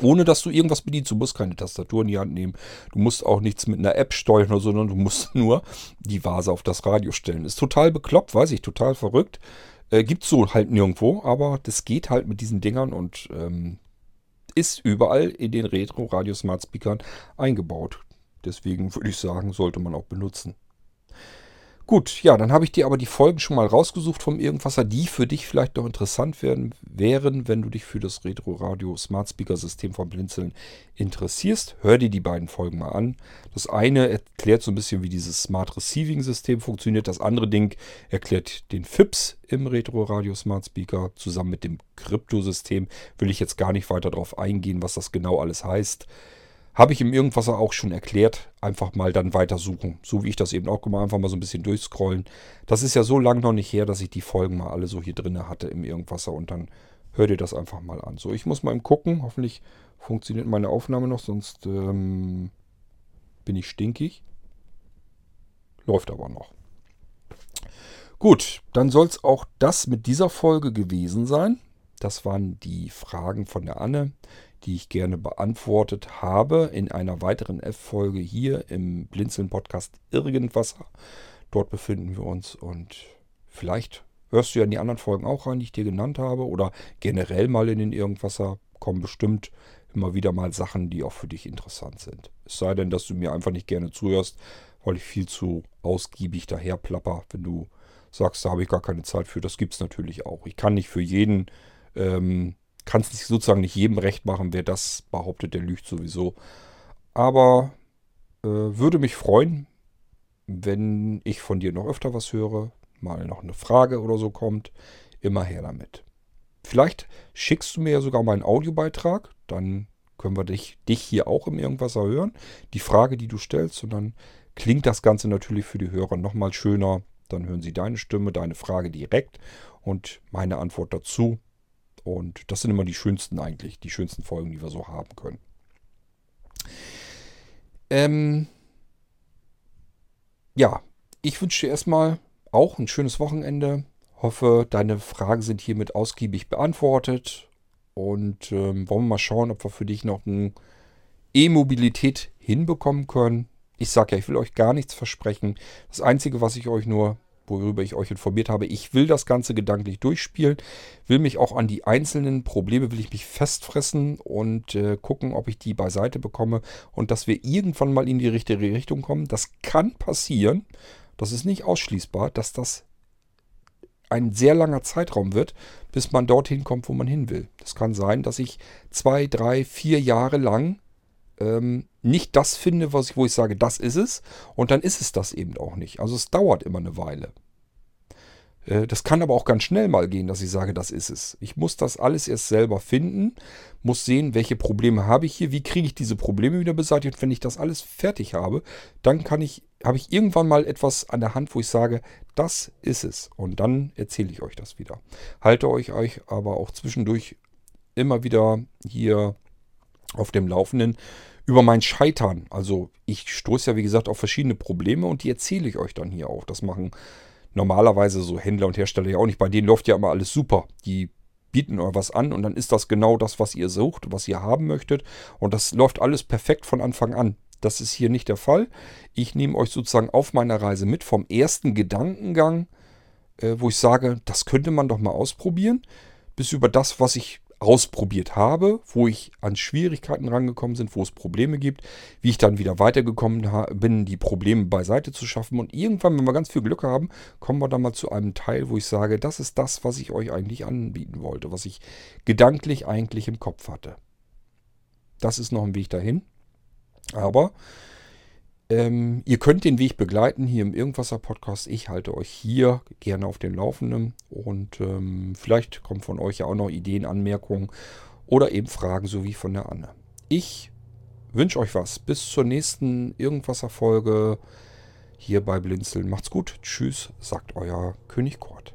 Ohne dass du irgendwas bedienst. Du musst keine Tastatur in die Hand nehmen. Du musst auch nichts mit einer App steuern sondern du musst nur die Vase auf das Radio stellen. Ist total bekloppt, weiß ich, total verrückt. Äh, es so halt nirgendwo, aber das geht halt mit diesen Dingern und ähm, ist überall in den Retro Radio Smart Speakern eingebaut. Deswegen würde ich sagen, sollte man auch benutzen. Gut, ja, dann habe ich dir aber die Folgen schon mal rausgesucht vom Irgendwasser, die für dich vielleicht noch interessant werden, wären, wenn du dich für das Retro Radio Smart Speaker System von Blinzeln interessierst. Hör dir die beiden Folgen mal an. Das eine erklärt so ein bisschen, wie dieses Smart Receiving System funktioniert. Das andere Ding erklärt den FIPS im Retro Radio Smart Speaker zusammen mit dem Kryptosystem. Will ich jetzt gar nicht weiter darauf eingehen, was das genau alles heißt. Habe ich im Irgendwasser auch schon erklärt. Einfach mal dann weitersuchen. So wie ich das eben auch gemacht Einfach mal so ein bisschen durchscrollen. Das ist ja so lange noch nicht her, dass ich die Folgen mal alle so hier drin hatte im Irgendwasser. Und dann hört ihr das einfach mal an. So, ich muss mal gucken. Hoffentlich funktioniert meine Aufnahme noch. Sonst ähm, bin ich stinkig. Läuft aber noch. Gut, dann soll es auch das mit dieser Folge gewesen sein. Das waren die Fragen von der Anne die ich gerne beantwortet habe in einer weiteren F-Folge hier im Blinzeln-Podcast Irgendwasser. Dort befinden wir uns und vielleicht hörst du ja in die anderen Folgen auch rein, die ich dir genannt habe oder generell mal in den Irgendwasser kommen bestimmt immer wieder mal Sachen, die auch für dich interessant sind. Es sei denn, dass du mir einfach nicht gerne zuhörst, weil ich viel zu ausgiebig daher plapper. Wenn du sagst, da habe ich gar keine Zeit für, das gibt es natürlich auch. Ich kann nicht für jeden ähm, kann es sozusagen nicht jedem recht machen. Wer das behauptet, der lügt sowieso. Aber äh, würde mich freuen, wenn ich von dir noch öfter was höre, mal noch eine Frage oder so kommt. Immer her damit. Vielleicht schickst du mir ja sogar mal einen Audiobeitrag, dann können wir dich, dich hier auch im Irgendwas hören. Die Frage, die du stellst, und dann klingt das Ganze natürlich für die Hörer nochmal schöner. Dann hören sie deine Stimme, deine Frage direkt und meine Antwort dazu. Und das sind immer die schönsten eigentlich, die schönsten Folgen, die wir so haben können. Ähm, ja, ich wünsche dir erstmal auch ein schönes Wochenende. Hoffe, deine Fragen sind hiermit ausgiebig beantwortet. Und ähm, wollen wir mal schauen, ob wir für dich noch eine E-Mobilität hinbekommen können. Ich sage ja, ich will euch gar nichts versprechen. Das Einzige, was ich euch nur worüber ich euch informiert habe. Ich will das Ganze gedanklich durchspielen, will mich auch an die einzelnen Probleme, will ich mich festfressen und äh, gucken, ob ich die beiseite bekomme und dass wir irgendwann mal in die richtige Richtung kommen. Das kann passieren, das ist nicht ausschließbar, dass das ein sehr langer Zeitraum wird, bis man dorthin kommt, wo man hin will. Das kann sein, dass ich zwei, drei, vier Jahre lang ähm, nicht das finde, was ich, wo ich sage, das ist es. Und dann ist es das eben auch nicht. Also es dauert immer eine Weile. Äh, das kann aber auch ganz schnell mal gehen, dass ich sage, das ist es. Ich muss das alles erst selber finden, muss sehen, welche Probleme habe ich hier, wie kriege ich diese Probleme wieder beseitigt. Wenn ich das alles fertig habe, dann kann ich, habe ich irgendwann mal etwas an der Hand, wo ich sage, das ist es. Und dann erzähle ich euch das wieder. Halte euch aber auch zwischendurch immer wieder hier auf dem Laufenden über mein Scheitern. Also ich stoße ja, wie gesagt, auf verschiedene Probleme und die erzähle ich euch dann hier auch. Das machen normalerweise so Händler und Hersteller ja auch nicht. Bei denen läuft ja immer alles super. Die bieten euch was an und dann ist das genau das, was ihr sucht, was ihr haben möchtet. Und das läuft alles perfekt von Anfang an. Das ist hier nicht der Fall. Ich nehme euch sozusagen auf meiner Reise mit vom ersten Gedankengang, äh, wo ich sage, das könnte man doch mal ausprobieren, bis über das, was ich ausprobiert habe, wo ich an Schwierigkeiten rangekommen sind, wo es Probleme gibt, wie ich dann wieder weitergekommen bin, die Probleme beiseite zu schaffen. Und irgendwann, wenn wir ganz viel Glück haben, kommen wir dann mal zu einem Teil, wo ich sage, das ist das, was ich euch eigentlich anbieten wollte, was ich gedanklich eigentlich im Kopf hatte. Das ist noch ein Weg dahin. Aber Ähm, ihr könnt den Weg begleiten hier im Irgendwasser Podcast. Ich halte euch hier gerne auf den Laufenden und ähm, vielleicht kommen von euch ja auch noch Ideen, Anmerkungen oder eben Fragen, so wie von der Anne. Ich wünsche euch was. Bis zur nächsten Irgendwasser Folge hier bei Blinzeln. Macht's gut. Tschüss, sagt euer König Kort.